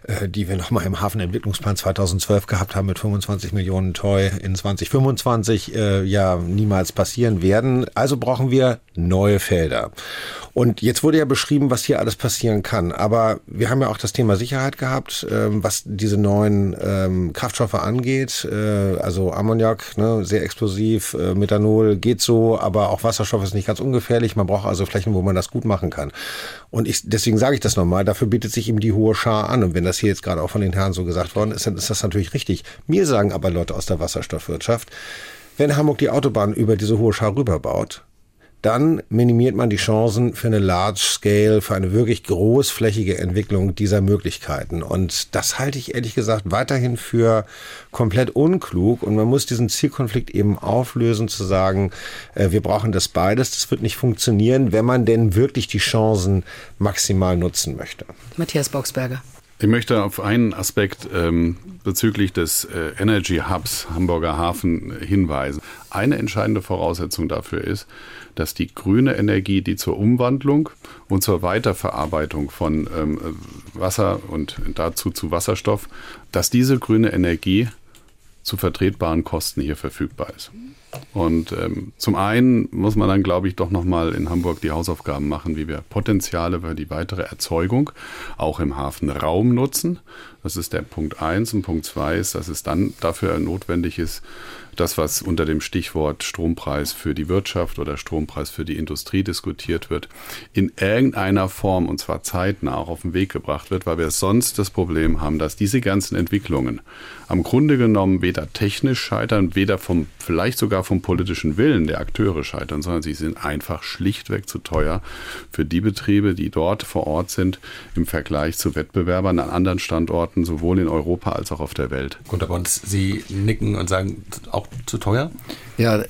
äh, die wir nochmal im Hafenentwicklungsplan 2012 gehabt haben mit 25 Millionen Toy in 2025, äh, ja niemals passieren werden. Also brauchen wir neue Felder. Und jetzt wurde ja beschrieben, was hier alles passieren kann. Aber wir haben ja auch das Thema Sicherheit gehabt, ähm, was diese neuen ähm, Kraftstoffe angeht. Äh, also Ammoniak, ne, sehr explosiv, äh, Methanol geht so, aber auch Wasserstoff ist nicht ganz ungefährlich. Man braucht also Flächen, wo man das gut machen kann. Und ich, deswegen sage ich das nochmal, dafür bietet sich eben die hohe Schar an. Und wenn das hier jetzt gerade auch von den Herren so gesagt worden ist, dann ist das natürlich richtig. Mir sagen aber Leute aus der Wasserstoffwirtschaft, wenn Hamburg die Autobahn über diese hohe Schar rüberbaut, dann minimiert man die Chancen für eine Large Scale, für eine wirklich großflächige Entwicklung dieser Möglichkeiten. Und das halte ich ehrlich gesagt weiterhin für komplett unklug. Und man muss diesen Zielkonflikt eben auflösen, zu sagen, äh, wir brauchen das beides. Das wird nicht funktionieren, wenn man denn wirklich die Chancen maximal nutzen möchte. Matthias Boxberger. Ich möchte auf einen Aspekt ähm, bezüglich des äh, Energy Hubs Hamburger Hafen hinweisen. Eine entscheidende Voraussetzung dafür ist, dass die grüne Energie, die zur Umwandlung und zur Weiterverarbeitung von ähm, Wasser und dazu zu Wasserstoff, dass diese grüne Energie zu vertretbaren Kosten hier verfügbar ist. Und ähm, zum einen muss man dann, glaube ich, doch nochmal in Hamburg die Hausaufgaben machen, wie wir Potenziale für die weitere Erzeugung auch im Hafenraum nutzen. Das ist der Punkt eins. Und Punkt zwei ist, dass es dann dafür notwendig ist, das, was unter dem Stichwort Strompreis für die Wirtschaft oder Strompreis für die Industrie diskutiert wird, in irgendeiner Form und zwar zeitnah auch auf den Weg gebracht wird, weil wir sonst das Problem haben, dass diese ganzen Entwicklungen am Grunde genommen weder technisch scheitern, weder vom, vielleicht sogar vom politischen Willen der Akteure scheitern, sondern sie sind einfach schlichtweg zu teuer für die Betriebe, die dort vor Ort sind, im Vergleich zu Wettbewerbern an anderen Standorten, sowohl in Europa als auch auf der Welt. Gunter Bons, Sie nicken und sagen, auch auch zu teuer? Ja,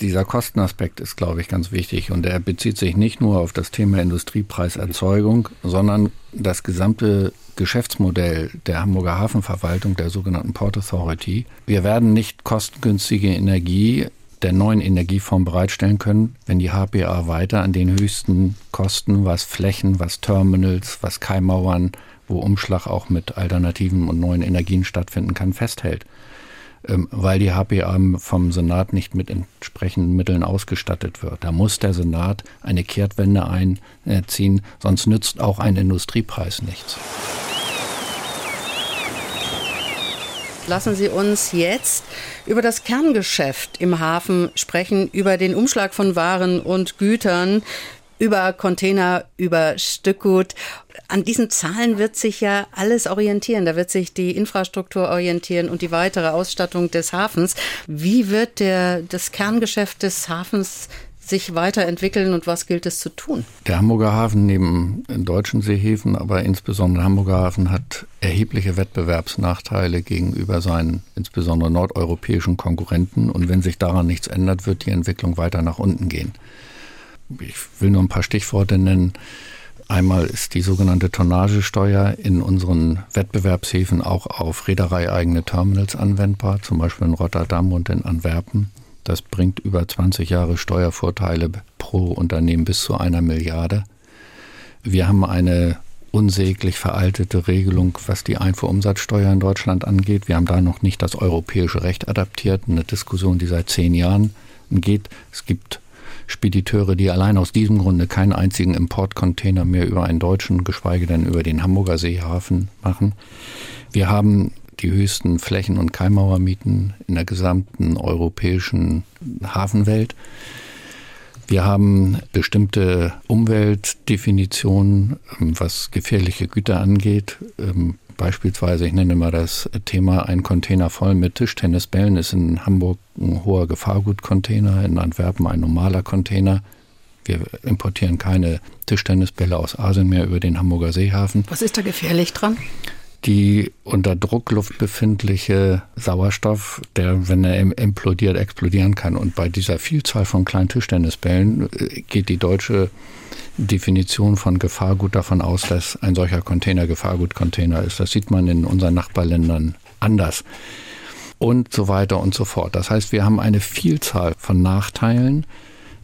dieser Kostenaspekt ist, glaube ich, ganz wichtig. Und er bezieht sich nicht nur auf das Thema Industriepreiserzeugung, sondern das gesamte Geschäftsmodell der Hamburger Hafenverwaltung, der sogenannten Port Authority. Wir werden nicht kostengünstige Energie der neuen Energieform bereitstellen können, wenn die HPA weiter an den höchsten Kosten, was Flächen, was Terminals, was Keimauern, wo Umschlag auch mit alternativen und neuen Energien stattfinden kann, festhält. Ähm, weil die HPA vom Senat nicht mit entsprechenden Mitteln ausgestattet wird. Da muss der Senat eine Kehrtwende einziehen, sonst nützt auch ein Industriepreis nichts. Lassen Sie uns jetzt über das Kerngeschäft im Hafen sprechen, über den Umschlag von Waren und Gütern, über Container, über Stückgut an diesen Zahlen wird sich ja alles orientieren. Da wird sich die Infrastruktur orientieren und die weitere Ausstattung des Hafens. Wie wird der, das Kerngeschäft des Hafens sich weiterentwickeln und was gilt es zu tun? Der Hamburger Hafen neben deutschen Seehäfen, aber insbesondere der Hamburger Hafen hat erhebliche Wettbewerbsnachteile gegenüber seinen insbesondere nordeuropäischen Konkurrenten. Und wenn sich daran nichts ändert, wird die Entwicklung weiter nach unten gehen. Ich will nur ein paar Stichworte nennen. Einmal ist die sogenannte Tonnagesteuer in unseren Wettbewerbshäfen auch auf reedereieigene Terminals anwendbar, zum Beispiel in Rotterdam und in Antwerpen. Das bringt über 20 Jahre Steuervorteile pro Unternehmen bis zu einer Milliarde. Wir haben eine unsäglich veraltete Regelung, was die Einfuhrumsatzsteuer in Deutschland angeht. Wir haben da noch nicht das europäische Recht adaptiert. Eine Diskussion, die seit zehn Jahren geht. Es gibt Spediteure, die allein aus diesem Grunde keinen einzigen Importcontainer mehr über einen deutschen, geschweige denn über den Hamburger Seehafen machen. Wir haben die höchsten Flächen- und Keimauermieten in der gesamten europäischen Hafenwelt. Wir haben bestimmte Umweltdefinitionen, was gefährliche Güter angeht. Beispielsweise, ich nenne mal das Thema, ein Container voll mit Tischtennisbällen ist in Hamburg ein hoher Gefahrgutcontainer, in Antwerpen ein normaler Container. Wir importieren keine Tischtennisbälle aus Asien mehr über den Hamburger Seehafen. Was ist da gefährlich dran? Die unter Druckluft befindliche Sauerstoff, der, wenn er implodiert, explodieren kann. Und bei dieser Vielzahl von kleinen Tischtennisbällen äh, geht die deutsche Definition von Gefahrgut davon aus, dass ein solcher Container Gefahrgutcontainer ist. Das sieht man in unseren Nachbarländern anders. Und so weiter und so fort. Das heißt, wir haben eine Vielzahl von Nachteilen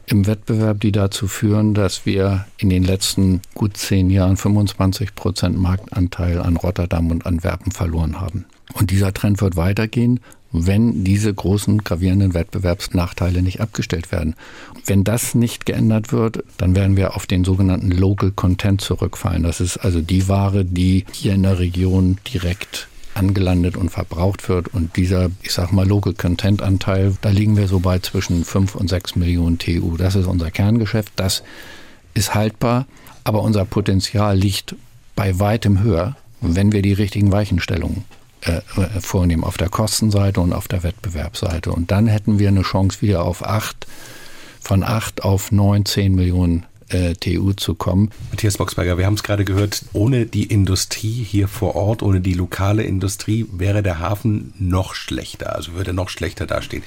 im Wettbewerb, die dazu führen, dass wir in den letzten gut zehn Jahren 25 Prozent Marktanteil an Rotterdam und Antwerpen verloren haben. Und dieser Trend wird weitergehen, wenn diese großen gravierenden Wettbewerbsnachteile nicht abgestellt werden. Wenn das nicht geändert wird, dann werden wir auf den sogenannten Local Content zurückfallen. Das ist also die Ware, die hier in der Region direkt angelandet und verbraucht wird. Und dieser, ich sag mal, Local Content Anteil, da liegen wir so bei zwischen 5 und 6 Millionen TU. Das ist unser Kerngeschäft. Das ist haltbar. Aber unser Potenzial liegt bei weitem höher, wenn wir die richtigen Weichenstellungen äh, vornehmen, auf der Kostenseite und auf der Wettbewerbsseite. Und dann hätten wir eine Chance, wieder auf 8 von 8 auf 9, 10 Millionen äh, TU zu kommen. Matthias Boxberger, wir haben es gerade gehört, ohne die Industrie hier vor Ort, ohne die lokale Industrie wäre der Hafen noch schlechter, also würde noch schlechter dastehen.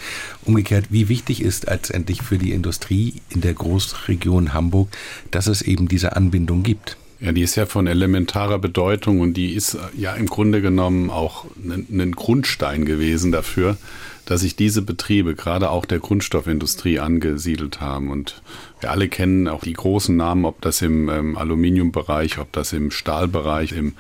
Umgekehrt, wie wichtig ist letztendlich für die Industrie in der Großregion Hamburg, dass es eben diese Anbindung gibt? Ja, die ist ja von elementarer Bedeutung und die ist ja im Grunde genommen auch ein, ein Grundstein gewesen dafür, dass sich diese Betriebe gerade auch der Grundstoffindustrie angesiedelt haben. Und wir alle kennen auch die großen Namen, ob das im ähm, Aluminiumbereich, ob das im Stahlbereich, im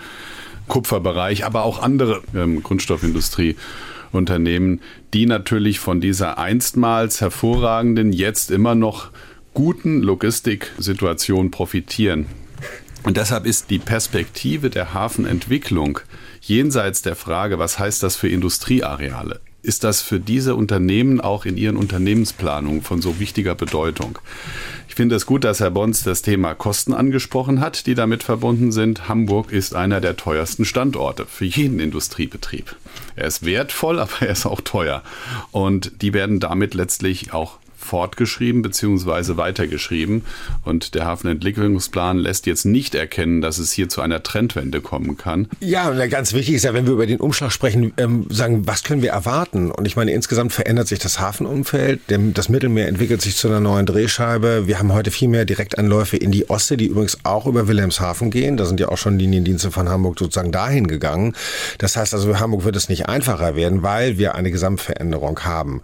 Kupferbereich, aber auch andere ähm, Grundstoffindustrieunternehmen, die natürlich von dieser einstmals hervorragenden, jetzt immer noch guten Logistiksituation profitieren. Und deshalb ist die Perspektive der Hafenentwicklung jenseits der Frage, was heißt das für Industrieareale, ist das für diese Unternehmen auch in ihren Unternehmensplanungen von so wichtiger Bedeutung. Ich finde es gut, dass Herr Bons das Thema Kosten angesprochen hat, die damit verbunden sind. Hamburg ist einer der teuersten Standorte für jeden Industriebetrieb. Er ist wertvoll, aber er ist auch teuer. Und die werden damit letztlich auch fortgeschrieben bzw. weitergeschrieben. Und der Hafenentwicklungsplan lässt jetzt nicht erkennen, dass es hier zu einer Trendwende kommen kann. Ja, ganz wichtig ist ja, wenn wir über den Umschlag sprechen, ähm, sagen, was können wir erwarten? Und ich meine, insgesamt verändert sich das Hafenumfeld. Das Mittelmeer entwickelt sich zu einer neuen Drehscheibe. Wir haben heute viel mehr Direktanläufe in die Ostsee, die übrigens auch über Wilhelmshaven gehen. Da sind ja auch schon Liniendienste von Hamburg sozusagen dahin gegangen. Das heißt also, für Hamburg wird es nicht einfacher werden, weil wir eine Gesamtveränderung haben.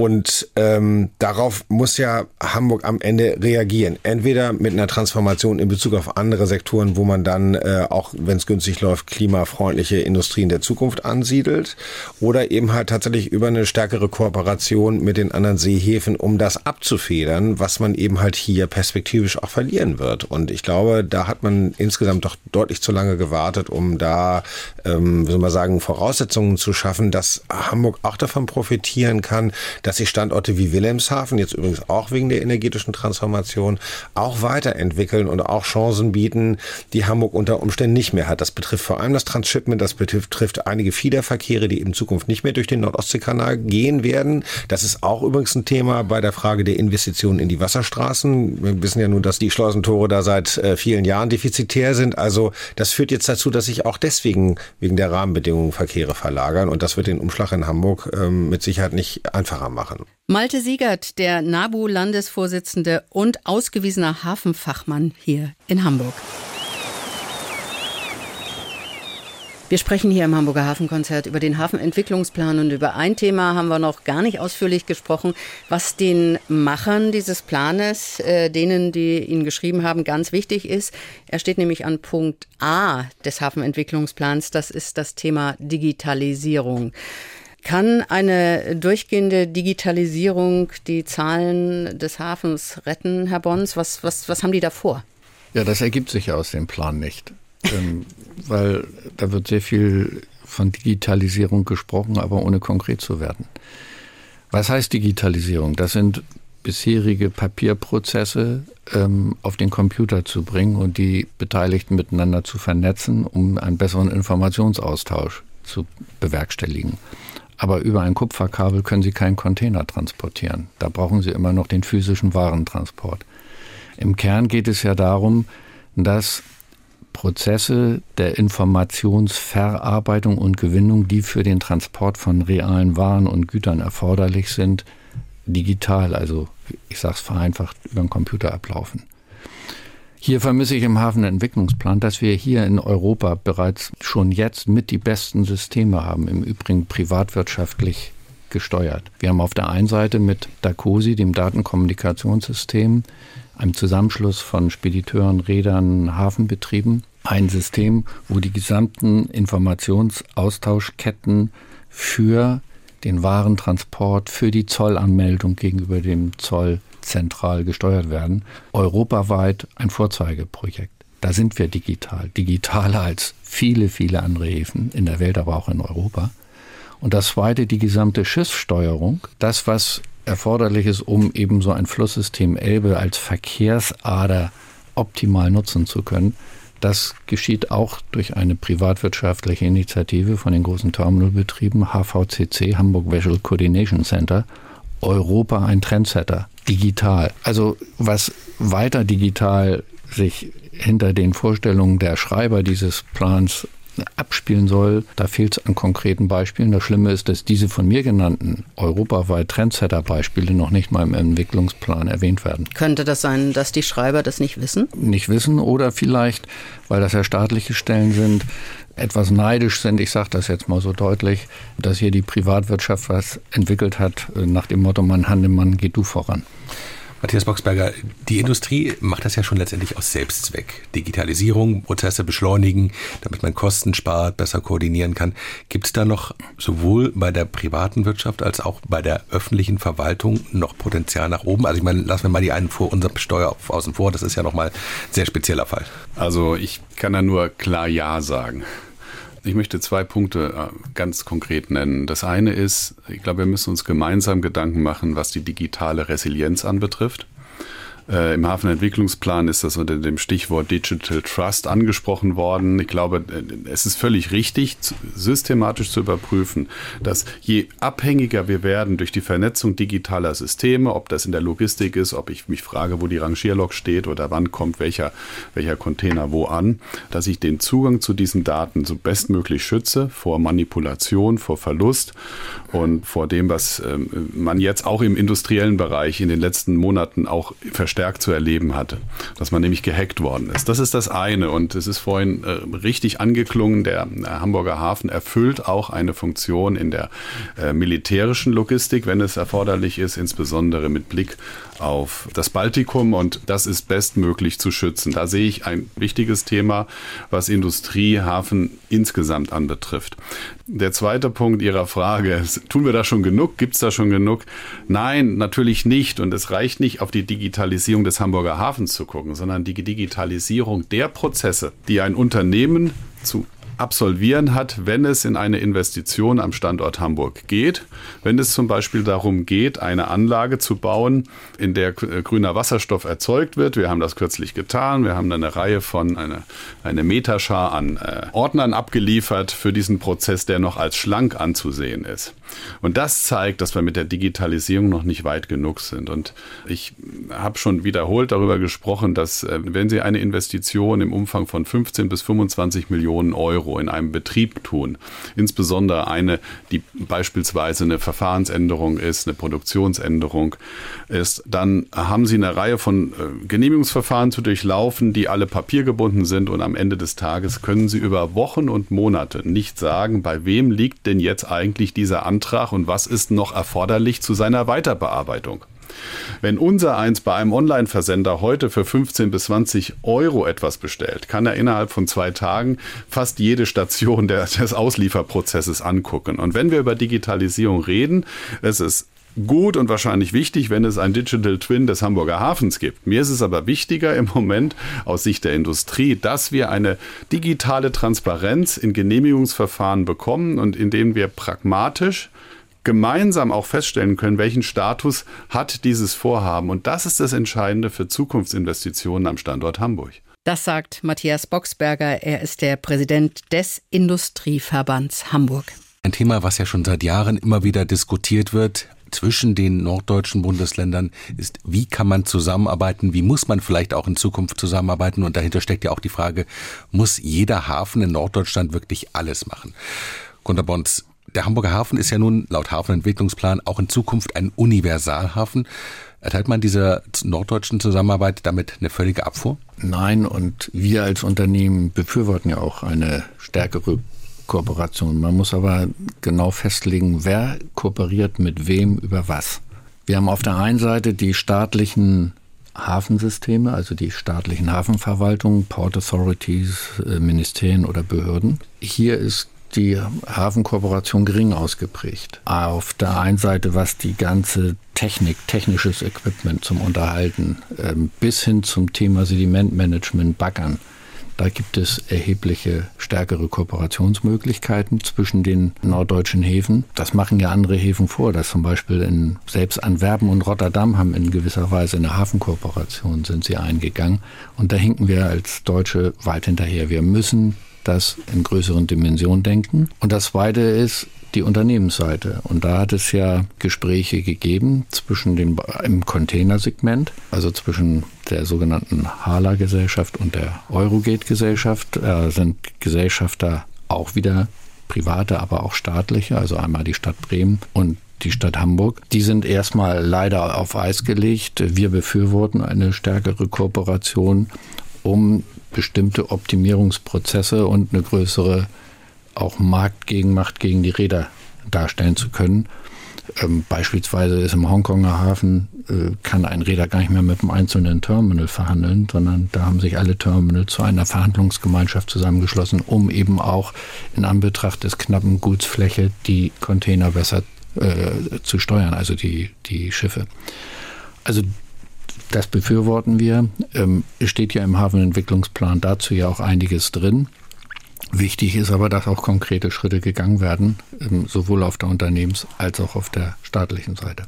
Und ähm, darauf muss ja Hamburg am Ende reagieren. Entweder mit einer Transformation in Bezug auf andere Sektoren, wo man dann äh, auch, wenn es günstig läuft, klimafreundliche Industrien der Zukunft ansiedelt, oder eben halt tatsächlich über eine stärkere Kooperation mit den anderen Seehäfen, um das abzufedern, was man eben halt hier perspektivisch auch verlieren wird. Und ich glaube, da hat man insgesamt doch deutlich zu lange gewartet, um da, ähm, wie soll man sagen, Voraussetzungen zu schaffen, dass Hamburg auch davon profitieren kann, dass sich Standorte wie Wilhelmshaven, jetzt übrigens auch wegen der energetischen Transformation, auch weiterentwickeln und auch Chancen bieten, die Hamburg unter Umständen nicht mehr hat. Das betrifft vor allem das Transshipment, das betrifft einige Fiederverkehre, die in Zukunft nicht mehr durch den Nordostseekanal gehen werden. Das ist auch übrigens ein Thema bei der Frage der Investitionen in die Wasserstraßen. Wir wissen ja nun, dass die Schleusentore da seit äh, vielen Jahren defizitär sind. Also das führt jetzt dazu, dass sich auch deswegen wegen der Rahmenbedingungen Verkehre verlagern und das wird den Umschlag in Hamburg ähm, mit Sicherheit nicht einfacher machen. Malte Siegert, der NABU-Landesvorsitzende und ausgewiesener Hafenfachmann hier in Hamburg. Wir sprechen hier im Hamburger Hafenkonzert über den Hafenentwicklungsplan und über ein Thema haben wir noch gar nicht ausführlich gesprochen, was den Machern dieses Planes, äh, denen, die ihn geschrieben haben, ganz wichtig ist. Er steht nämlich an Punkt A des Hafenentwicklungsplans. Das ist das Thema Digitalisierung. Kann eine durchgehende Digitalisierung die Zahlen des Hafens retten, Herr Bons? Was, was, was haben die da vor? Ja, das ergibt sich ja aus dem Plan nicht. ähm, weil da wird sehr viel von Digitalisierung gesprochen, aber ohne konkret zu werden. Was heißt Digitalisierung? Das sind bisherige Papierprozesse ähm, auf den Computer zu bringen und die Beteiligten miteinander zu vernetzen, um einen besseren Informationsaustausch zu bewerkstelligen. Aber über ein Kupferkabel können Sie keinen Container transportieren. Da brauchen Sie immer noch den physischen Warentransport. Im Kern geht es ja darum, dass Prozesse der Informationsverarbeitung und Gewinnung, die für den Transport von realen Waren und Gütern erforderlich sind, digital, also ich sage es vereinfacht, über den Computer ablaufen. Hier vermisse ich im Hafenentwicklungsplan, dass wir hier in Europa bereits schon jetzt mit die besten Systeme haben, im Übrigen privatwirtschaftlich gesteuert. Wir haben auf der einen Seite mit DACOSI, dem Datenkommunikationssystem, einem Zusammenschluss von Spediteuren, Rädern, Hafenbetrieben, ein System, wo die gesamten Informationsaustauschketten für den Warentransport, für die Zollanmeldung gegenüber dem Zoll zentral gesteuert werden, europaweit ein Vorzeigeprojekt. Da sind wir digital, digitaler als viele, viele andere Häfen in der Welt, aber auch in Europa. Und das zweite, die gesamte Schiffssteuerung, das, was erforderlich ist, um eben so ein Flusssystem Elbe als Verkehrsader optimal nutzen zu können, das geschieht auch durch eine privatwirtschaftliche Initiative von den großen Terminalbetrieben HVCC, Hamburg Visual Coordination Center, Europa ein Trendsetter, digital. Also was weiter digital sich hinter den Vorstellungen der Schreiber dieses Plans abspielen soll, da fehlt es an konkreten Beispielen. Das Schlimme ist, dass diese von mir genannten europaweit Trendsetter-Beispiele noch nicht mal im Entwicklungsplan erwähnt werden. Könnte das sein, dass die Schreiber das nicht wissen? Nicht wissen oder vielleicht, weil das ja staatliche Stellen sind, etwas neidisch sind, ich sage das jetzt mal so deutlich, dass hier die Privatwirtschaft was entwickelt hat nach dem Motto, Mann, Handemann, geh du voran. Matthias Boxberger, die Industrie macht das ja schon letztendlich aus Selbstzweck. Digitalisierung, Prozesse beschleunigen, damit man Kosten spart, besser koordinieren kann. Gibt es da noch sowohl bei der privaten Wirtschaft als auch bei der öffentlichen Verwaltung noch Potenzial nach oben? Also ich meine, lassen wir mal die einen vor unserer Steuer außen vor. Das ist ja nochmal ein sehr spezieller Fall. Also ich kann da nur klar Ja sagen. Ich möchte zwei Punkte äh, ganz konkret nennen. Das eine ist, ich glaube, wir müssen uns gemeinsam Gedanken machen, was die digitale Resilienz anbetrifft. Äh, Im Hafenentwicklungsplan ist das unter dem Stichwort Digital Trust angesprochen worden. Ich glaube, äh, es ist völlig richtig, systematisch zu überprüfen, dass je abhängiger wir werden durch die Vernetzung digitaler Systeme, ob das in der Logistik ist, ob ich mich frage, wo die Rangierlok steht oder wann kommt welcher, welcher Container wo an, dass ich den Zugang zu diesen Daten so bestmöglich schütze vor Manipulation, vor Verlust und vor dem, was ähm, man jetzt auch im industriellen Bereich in den letzten Monaten auch verstärkt verstärkt zu erleben hatte, dass man nämlich gehackt worden ist. Das ist das eine und es ist vorhin äh, richtig angeklungen, der äh, Hamburger Hafen erfüllt auch eine Funktion in der äh, militärischen Logistik, wenn es erforderlich ist, insbesondere mit Blick auf das Baltikum und das ist bestmöglich zu schützen. Da sehe ich ein wichtiges Thema, was Industrie, Hafen insgesamt anbetrifft. Der zweite Punkt Ihrer Frage, tun wir da schon genug? Gibt es da schon genug? Nein, natürlich nicht. Und es reicht nicht, auf die Digitalisierung Digitalisierung des Hamburger Hafens zu gucken, sondern die Digitalisierung der Prozesse, die ein Unternehmen zu absolvieren hat, wenn es in eine Investition am Standort Hamburg geht. Wenn es zum Beispiel darum geht, eine Anlage zu bauen, in der grüner Wasserstoff erzeugt wird. Wir haben das kürzlich getan. Wir haben eine Reihe von, eine, eine Metaschar an äh, Ordnern abgeliefert für diesen Prozess, der noch als schlank anzusehen ist. Und das zeigt, dass wir mit der Digitalisierung noch nicht weit genug sind. Und ich habe schon wiederholt darüber gesprochen, dass äh, wenn Sie eine Investition im Umfang von 15 bis 25 Millionen Euro in einem Betrieb tun, insbesondere eine, die beispielsweise eine Verfahrensänderung ist, eine Produktionsänderung ist, dann haben Sie eine Reihe von äh, Genehmigungsverfahren zu durchlaufen, die alle papiergebunden sind und am Ende des Tages können Sie über Wochen und Monate nicht sagen, bei wem liegt denn jetzt eigentlich dieser Antrag Antrag und was ist noch erforderlich zu seiner Weiterbearbeitung. Wenn unser eins bei einem Online-Versender heute für 15 bis 20 Euro etwas bestellt, kann er innerhalb von zwei Tagen fast jede Station des Auslieferprozesses angucken. Und wenn wir über Digitalisierung reden, es ist gut und wahrscheinlich wichtig, wenn es ein Digital Twin des Hamburger Hafens gibt. Mir ist es aber wichtiger im Moment aus Sicht der Industrie, dass wir eine digitale Transparenz in Genehmigungsverfahren bekommen und in denen wir pragmatisch gemeinsam auch feststellen können, welchen Status hat dieses Vorhaben. Und das ist das Entscheidende für Zukunftsinvestitionen am Standort Hamburg. Das sagt Matthias Boxberger. Er ist der Präsident des Industrieverbands Hamburg. Ein Thema, was ja schon seit Jahren immer wieder diskutiert wird, zwischen den norddeutschen Bundesländern ist, wie kann man zusammenarbeiten, wie muss man vielleicht auch in Zukunft zusammenarbeiten und dahinter steckt ja auch die Frage, muss jeder Hafen in Norddeutschland wirklich alles machen? Gunter Bons, der Hamburger Hafen ist ja nun laut Hafenentwicklungsplan auch in Zukunft ein Universalhafen. Erteilt man dieser norddeutschen Zusammenarbeit damit eine völlige Abfuhr? Nein, und wir als Unternehmen befürworten ja auch eine stärkere Kooperation. Man muss aber genau festlegen, wer kooperiert mit wem über was. Wir haben auf der einen Seite die staatlichen Hafensysteme, also die staatlichen Hafenverwaltungen, Port Authorities, äh, Ministerien oder Behörden. Hier ist die Hafenkooperation gering ausgeprägt. Auf der einen Seite, was die ganze Technik, technisches Equipment zum Unterhalten ähm, bis hin zum Thema Sedimentmanagement, Baggern da gibt es erhebliche stärkere Kooperationsmöglichkeiten zwischen den norddeutschen Häfen. Das machen ja andere Häfen vor, dass zum Beispiel in selbst Antwerpen und Rotterdam haben in gewisser Weise eine Hafenkooperation sind sie eingegangen. Und da hinken wir als Deutsche weit hinterher. Wir müssen das in größeren Dimensionen denken. Und das Zweite ist, die Unternehmensseite. Und da hat es ja Gespräche gegeben zwischen dem im Containersegment, also zwischen der sogenannten Hala-Gesellschaft und der Eurogate-Gesellschaft. Da sind Gesellschafter auch wieder private, aber auch staatliche, also einmal die Stadt Bremen und die Stadt Hamburg. Die sind erstmal leider auf Eis gelegt. Wir befürworten eine stärkere Kooperation, um bestimmte Optimierungsprozesse und eine größere auch Marktgegenmacht gegen die Räder darstellen zu können. Ähm, beispielsweise ist im Hongkonger Hafen, äh, kann ein Räder gar nicht mehr mit einem einzelnen Terminal verhandeln, sondern da haben sich alle Terminal zu einer Verhandlungsgemeinschaft zusammengeschlossen, um eben auch in Anbetracht des knappen Gutsfläche die Container besser äh, zu steuern, also die, die Schiffe. Also das befürworten wir. Ähm, steht ja im Hafenentwicklungsplan dazu ja auch einiges drin. Wichtig ist aber, dass auch konkrete Schritte gegangen werden, ähm, sowohl auf der Unternehmens- als auch auf der staatlichen Seite.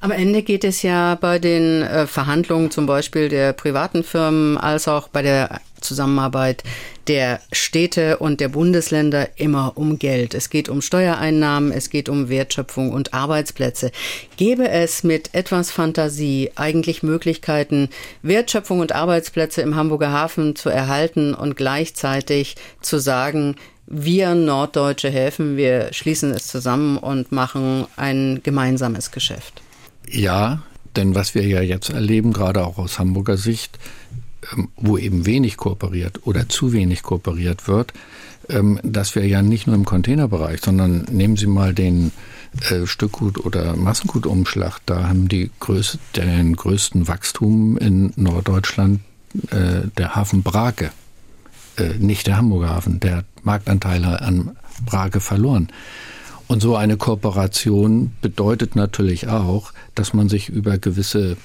Am Ende geht es ja bei den äh, Verhandlungen zum Beispiel der privaten Firmen als auch bei der Zusammenarbeit der Städte und der Bundesländer immer um Geld. Es geht um Steuereinnahmen, es geht um Wertschöpfung und Arbeitsplätze. Gäbe es mit etwas Fantasie eigentlich Möglichkeiten, Wertschöpfung und Arbeitsplätze im Hamburger Hafen zu erhalten und gleichzeitig zu sagen, wir Norddeutsche helfen, wir schließen es zusammen und machen ein gemeinsames Geschäft? Ja, denn was wir ja jetzt erleben, gerade auch aus Hamburger Sicht, ähm, wo eben wenig kooperiert oder zu wenig kooperiert wird, ähm, dass wir ja nicht nur im Containerbereich, sondern nehmen Sie mal den äh, Stückgut- oder Massengutumschlag, da haben die größte, den größten Wachstum in Norddeutschland äh, der Hafen Brake, äh, nicht der Hamburger Hafen, der Marktanteile an Brake verloren. Und so eine Kooperation bedeutet natürlich auch, dass man sich über gewisse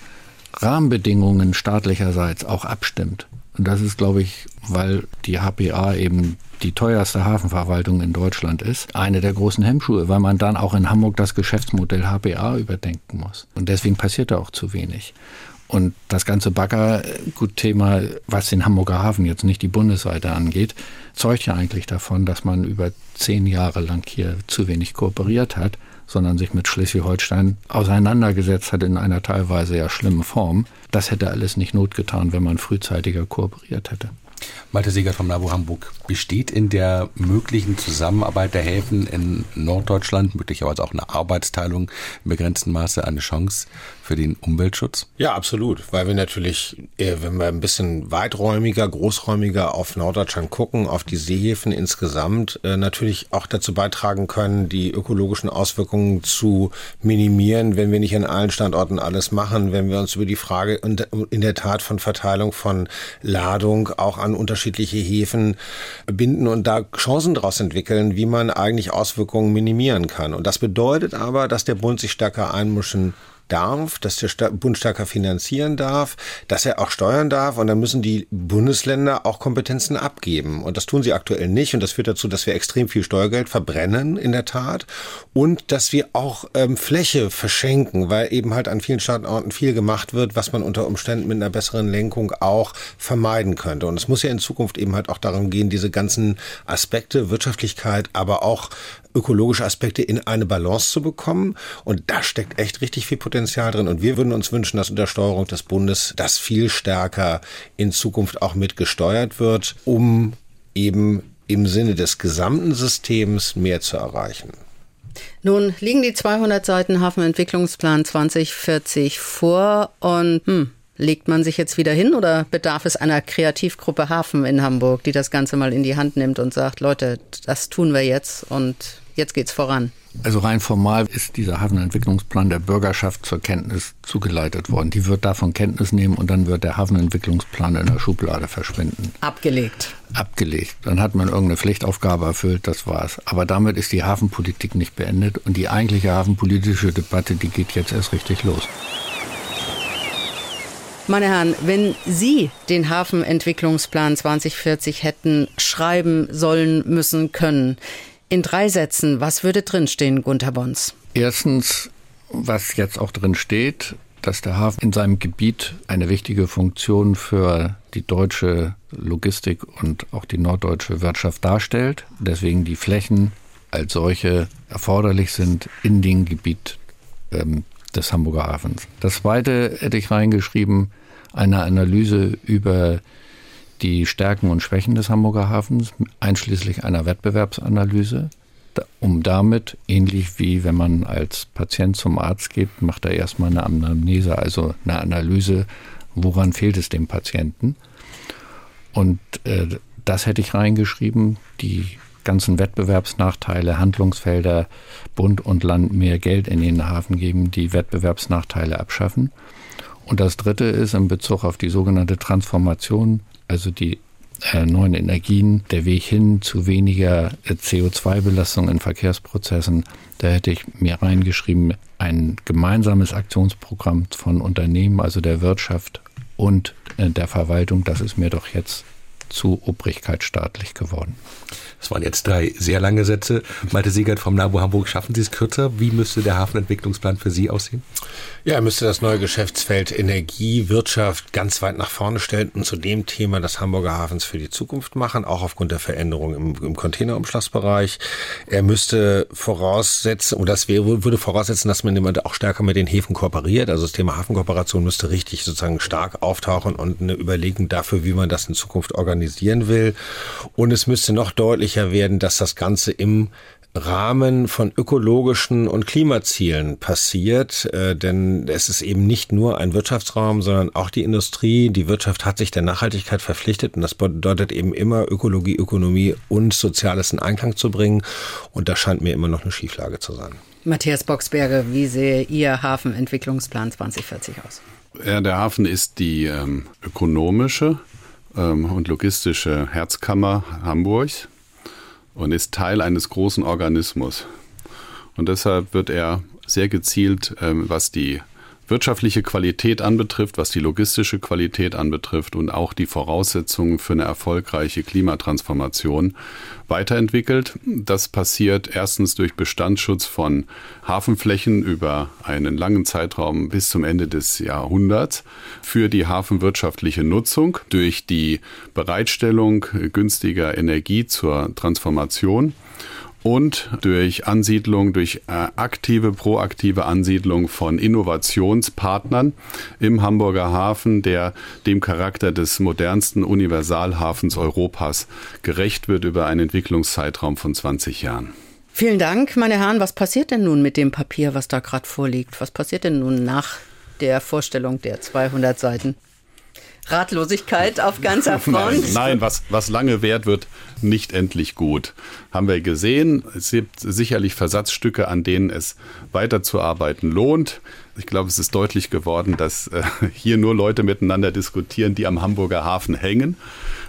Rahmenbedingungen staatlicherseits auch abstimmt. Und das ist, glaube ich, weil die HPA eben die teuerste Hafenverwaltung in Deutschland ist, eine der großen Hemmschuhe, weil man dann auch in Hamburg das Geschäftsmodell HPA überdenken muss. Und deswegen passiert da auch zu wenig. Und das ganze Baggergut-Thema, was den Hamburger Hafen jetzt nicht die Bundesseite angeht, zeugt ja eigentlich davon, dass man über zehn Jahre lang hier zu wenig kooperiert hat, sondern sich mit Schleswig-Holstein auseinandergesetzt hat in einer teilweise ja schlimmen Form. Das hätte alles nicht notgetan, wenn man frühzeitiger kooperiert hätte. Malte Siegert vom NABU Hamburg. Besteht in der möglichen Zusammenarbeit der Häfen in Norddeutschland möglicherweise auch eine Arbeitsteilung im begrenzten Maße eine Chance für den Umweltschutz? Ja, absolut. Weil wir natürlich, äh, wenn wir ein bisschen weiträumiger, großräumiger auf Norddeutschland gucken, auf die Seehäfen insgesamt, äh, natürlich auch dazu beitragen können, die ökologischen Auswirkungen zu minimieren, wenn wir nicht an allen Standorten alles machen, wenn wir uns über die Frage in der Tat von Verteilung von Ladung auch an unterschiedliche Häfen binden und da Chancen daraus entwickeln, wie man eigentlich Auswirkungen minimieren kann. Und das bedeutet aber, dass der Bund sich stärker einmischen darf, dass der Bund stärker finanzieren darf, dass er auch steuern darf und dann müssen die Bundesländer auch Kompetenzen abgeben. Und das tun sie aktuell nicht und das führt dazu, dass wir extrem viel Steuergeld verbrennen in der Tat und dass wir auch ähm, Fläche verschenken, weil eben halt an vielen Standorten viel gemacht wird, was man unter Umständen mit einer besseren Lenkung auch vermeiden könnte. Und es muss ja in Zukunft eben halt auch darum gehen, diese ganzen Aspekte, Wirtschaftlichkeit, aber auch ökologische Aspekte in eine Balance zu bekommen. Und da steckt echt richtig viel Potenzial drin. Und wir würden uns wünschen, dass unter Steuerung des Bundes das viel stärker in Zukunft auch mitgesteuert wird, um eben im Sinne des gesamten Systems mehr zu erreichen. Nun liegen die 200 Seiten Hafenentwicklungsplan 2040 vor und hm, legt man sich jetzt wieder hin oder bedarf es einer Kreativgruppe Hafen in Hamburg, die das Ganze mal in die Hand nimmt und sagt, Leute, das tun wir jetzt und jetzt geht's voran? Also rein formal ist dieser Hafenentwicklungsplan der Bürgerschaft zur Kenntnis zugeleitet worden. Die wird davon Kenntnis nehmen und dann wird der Hafenentwicklungsplan in der Schublade verschwinden. Abgelegt. Abgelegt. Dann hat man irgendeine Pflichtaufgabe erfüllt, das war's. Aber damit ist die Hafenpolitik nicht beendet und die eigentliche hafenpolitische Debatte, die geht jetzt erst richtig los. Meine Herren, wenn Sie den Hafenentwicklungsplan 2040 hätten schreiben sollen müssen können, in drei Sätzen, was würde drinstehen, Gunther Bons? Erstens, was jetzt auch drin steht, dass der Hafen in seinem Gebiet eine wichtige Funktion für die deutsche Logistik und auch die norddeutsche Wirtschaft darstellt. Deswegen die Flächen als solche erforderlich sind in dem Gebiet ähm, des Hamburger Hafens. Das zweite hätte ich reingeschrieben, eine Analyse über die Stärken und Schwächen des Hamburger Hafens, einschließlich einer Wettbewerbsanalyse, um damit, ähnlich wie wenn man als Patient zum Arzt geht, macht er erstmal eine Anamnese, also eine Analyse, woran fehlt es dem Patienten. Und äh, das hätte ich reingeschrieben, die ganzen Wettbewerbsnachteile, Handlungsfelder, Bund und Land mehr Geld in den Hafen geben, die Wettbewerbsnachteile abschaffen. Und das Dritte ist in Bezug auf die sogenannte Transformation, also die äh, neuen Energien, der Weg hin zu weniger äh, CO2-Belastung in Verkehrsprozessen. Da hätte ich mir reingeschrieben, ein gemeinsames Aktionsprogramm von Unternehmen, also der Wirtschaft und äh, der Verwaltung. Das ist mir doch jetzt zu obrigkeitsstaatlich geworden. Das waren jetzt drei sehr lange Sätze. Malte Siegert vom NABU Hamburg, schaffen Sie es kürzer? Wie müsste der Hafenentwicklungsplan für Sie aussehen? Ja, er müsste das neue Geschäftsfeld Energie, Wirtschaft ganz weit nach vorne stellen und zu dem Thema des Hamburger Hafens für die Zukunft machen, auch aufgrund der Veränderung im, im Containerumschlagsbereich. Er müsste voraussetzen, und das wäre, würde voraussetzen, dass man immer auch stärker mit den Häfen kooperiert. Also das Thema Hafenkooperation müsste richtig sozusagen stark auftauchen und eine Überlegung dafür, wie man das in Zukunft organisieren will. Und es müsste noch deutlich sicher werden, dass das Ganze im Rahmen von ökologischen und Klimazielen passiert, äh, denn es ist eben nicht nur ein Wirtschaftsraum, sondern auch die Industrie. Die Wirtschaft hat sich der Nachhaltigkeit verpflichtet und das bedeutet eben immer Ökologie, Ökonomie und Soziales in Einklang zu bringen und da scheint mir immer noch eine Schieflage zu sein. Matthias Boxberger, wie sehe Ihr Hafenentwicklungsplan 2040 aus? Ja, der Hafen ist die ähm, ökonomische ähm, und logistische Herzkammer Hamburgs und ist Teil eines großen Organismus. Und deshalb wird er sehr gezielt, ähm, was die wirtschaftliche Qualität anbetrifft, was die logistische Qualität anbetrifft und auch die Voraussetzungen für eine erfolgreiche Klimatransformation weiterentwickelt. Das passiert erstens durch Bestandsschutz von Hafenflächen über einen langen Zeitraum bis zum Ende des Jahrhunderts für die hafenwirtschaftliche Nutzung, durch die Bereitstellung günstiger Energie zur Transformation und durch Ansiedlung, durch äh, aktive, proaktive Ansiedlung von Innovationspartnern im Hamburger Hafen, der dem Charakter des modernsten Universalhafens Europas gerecht wird über einen Entwicklungszeitraum von 20 Jahren. Vielen Dank, meine Herren. Was passiert denn nun mit dem Papier, was da gerade vorliegt? Was passiert denn nun nach der Vorstellung der 200 Seiten? Ratlosigkeit auf ganzer Front. Nein, nein, was, was lange währt, wird nicht endlich gut. Haben wir gesehen. Es gibt sicherlich Versatzstücke, an denen es weiterzuarbeiten lohnt. Ich glaube, es ist deutlich geworden, dass äh, hier nur Leute miteinander diskutieren, die am Hamburger Hafen hängen.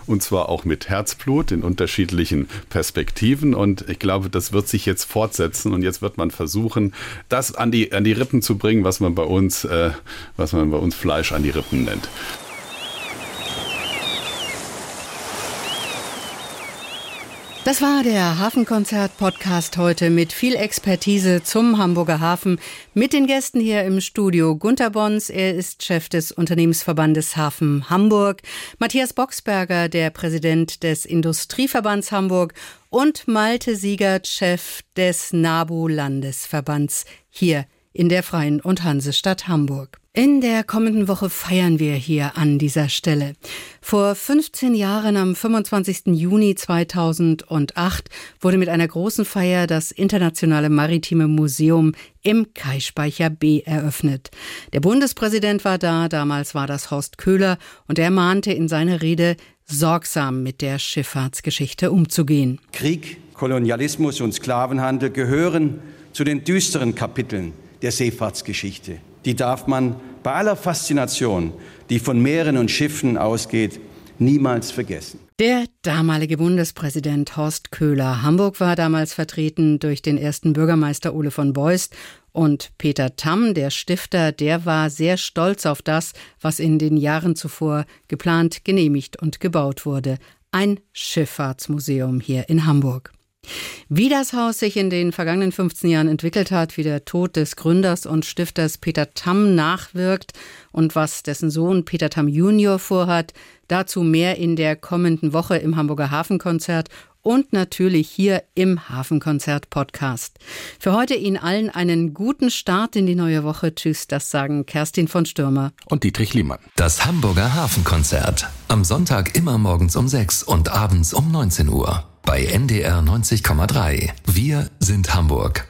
Und zwar auch mit Herzblut in unterschiedlichen Perspektiven. Und ich glaube, das wird sich jetzt fortsetzen. Und jetzt wird man versuchen, das an die, an die Rippen zu bringen, was man bei uns, äh, was man bei uns Fleisch an die Rippen nennt. Das war der Hafenkonzert-Podcast heute mit viel Expertise zum Hamburger Hafen mit den Gästen hier im Studio. Gunter Bons, er ist Chef des Unternehmensverbandes Hafen Hamburg. Matthias Boxberger, der Präsident des Industrieverbands Hamburg und Malte Siegert, Chef des NABU-Landesverbands hier in der Freien und Hansestadt Hamburg. In der kommenden Woche feiern wir hier an dieser Stelle. Vor 15 Jahren, am 25. Juni 2008, wurde mit einer großen Feier das Internationale Maritime Museum im Kaispeicher B eröffnet. Der Bundespräsident war da, damals war das Horst Köhler, und er mahnte in seiner Rede, sorgsam mit der Schifffahrtsgeschichte umzugehen. Krieg, Kolonialismus und Sklavenhandel gehören zu den düsteren Kapiteln der Seefahrtsgeschichte. Die darf man bei aller Faszination, die von Meeren und Schiffen ausgeht, niemals vergessen. Der damalige Bundespräsident Horst Köhler. Hamburg war damals vertreten durch den ersten Bürgermeister Ole von Beust. Und Peter Tamm, der Stifter, der war sehr stolz auf das, was in den Jahren zuvor geplant, genehmigt und gebaut wurde. Ein Schifffahrtsmuseum hier in Hamburg. Wie das Haus sich in den vergangenen 15 Jahren entwickelt hat, wie der Tod des Gründers und Stifters Peter Tamm nachwirkt und was dessen Sohn Peter Tamm Junior vorhat, dazu mehr in der kommenden Woche im Hamburger Hafenkonzert und natürlich hier im Hafenkonzert Podcast. Für heute Ihnen allen einen guten Start in die neue Woche. Tschüss, das sagen Kerstin von Stürmer und Dietrich Liemann. Das Hamburger Hafenkonzert. Am Sonntag immer morgens um 6 und abends um 19 Uhr. Bei NDR 90,3. Wir sind Hamburg.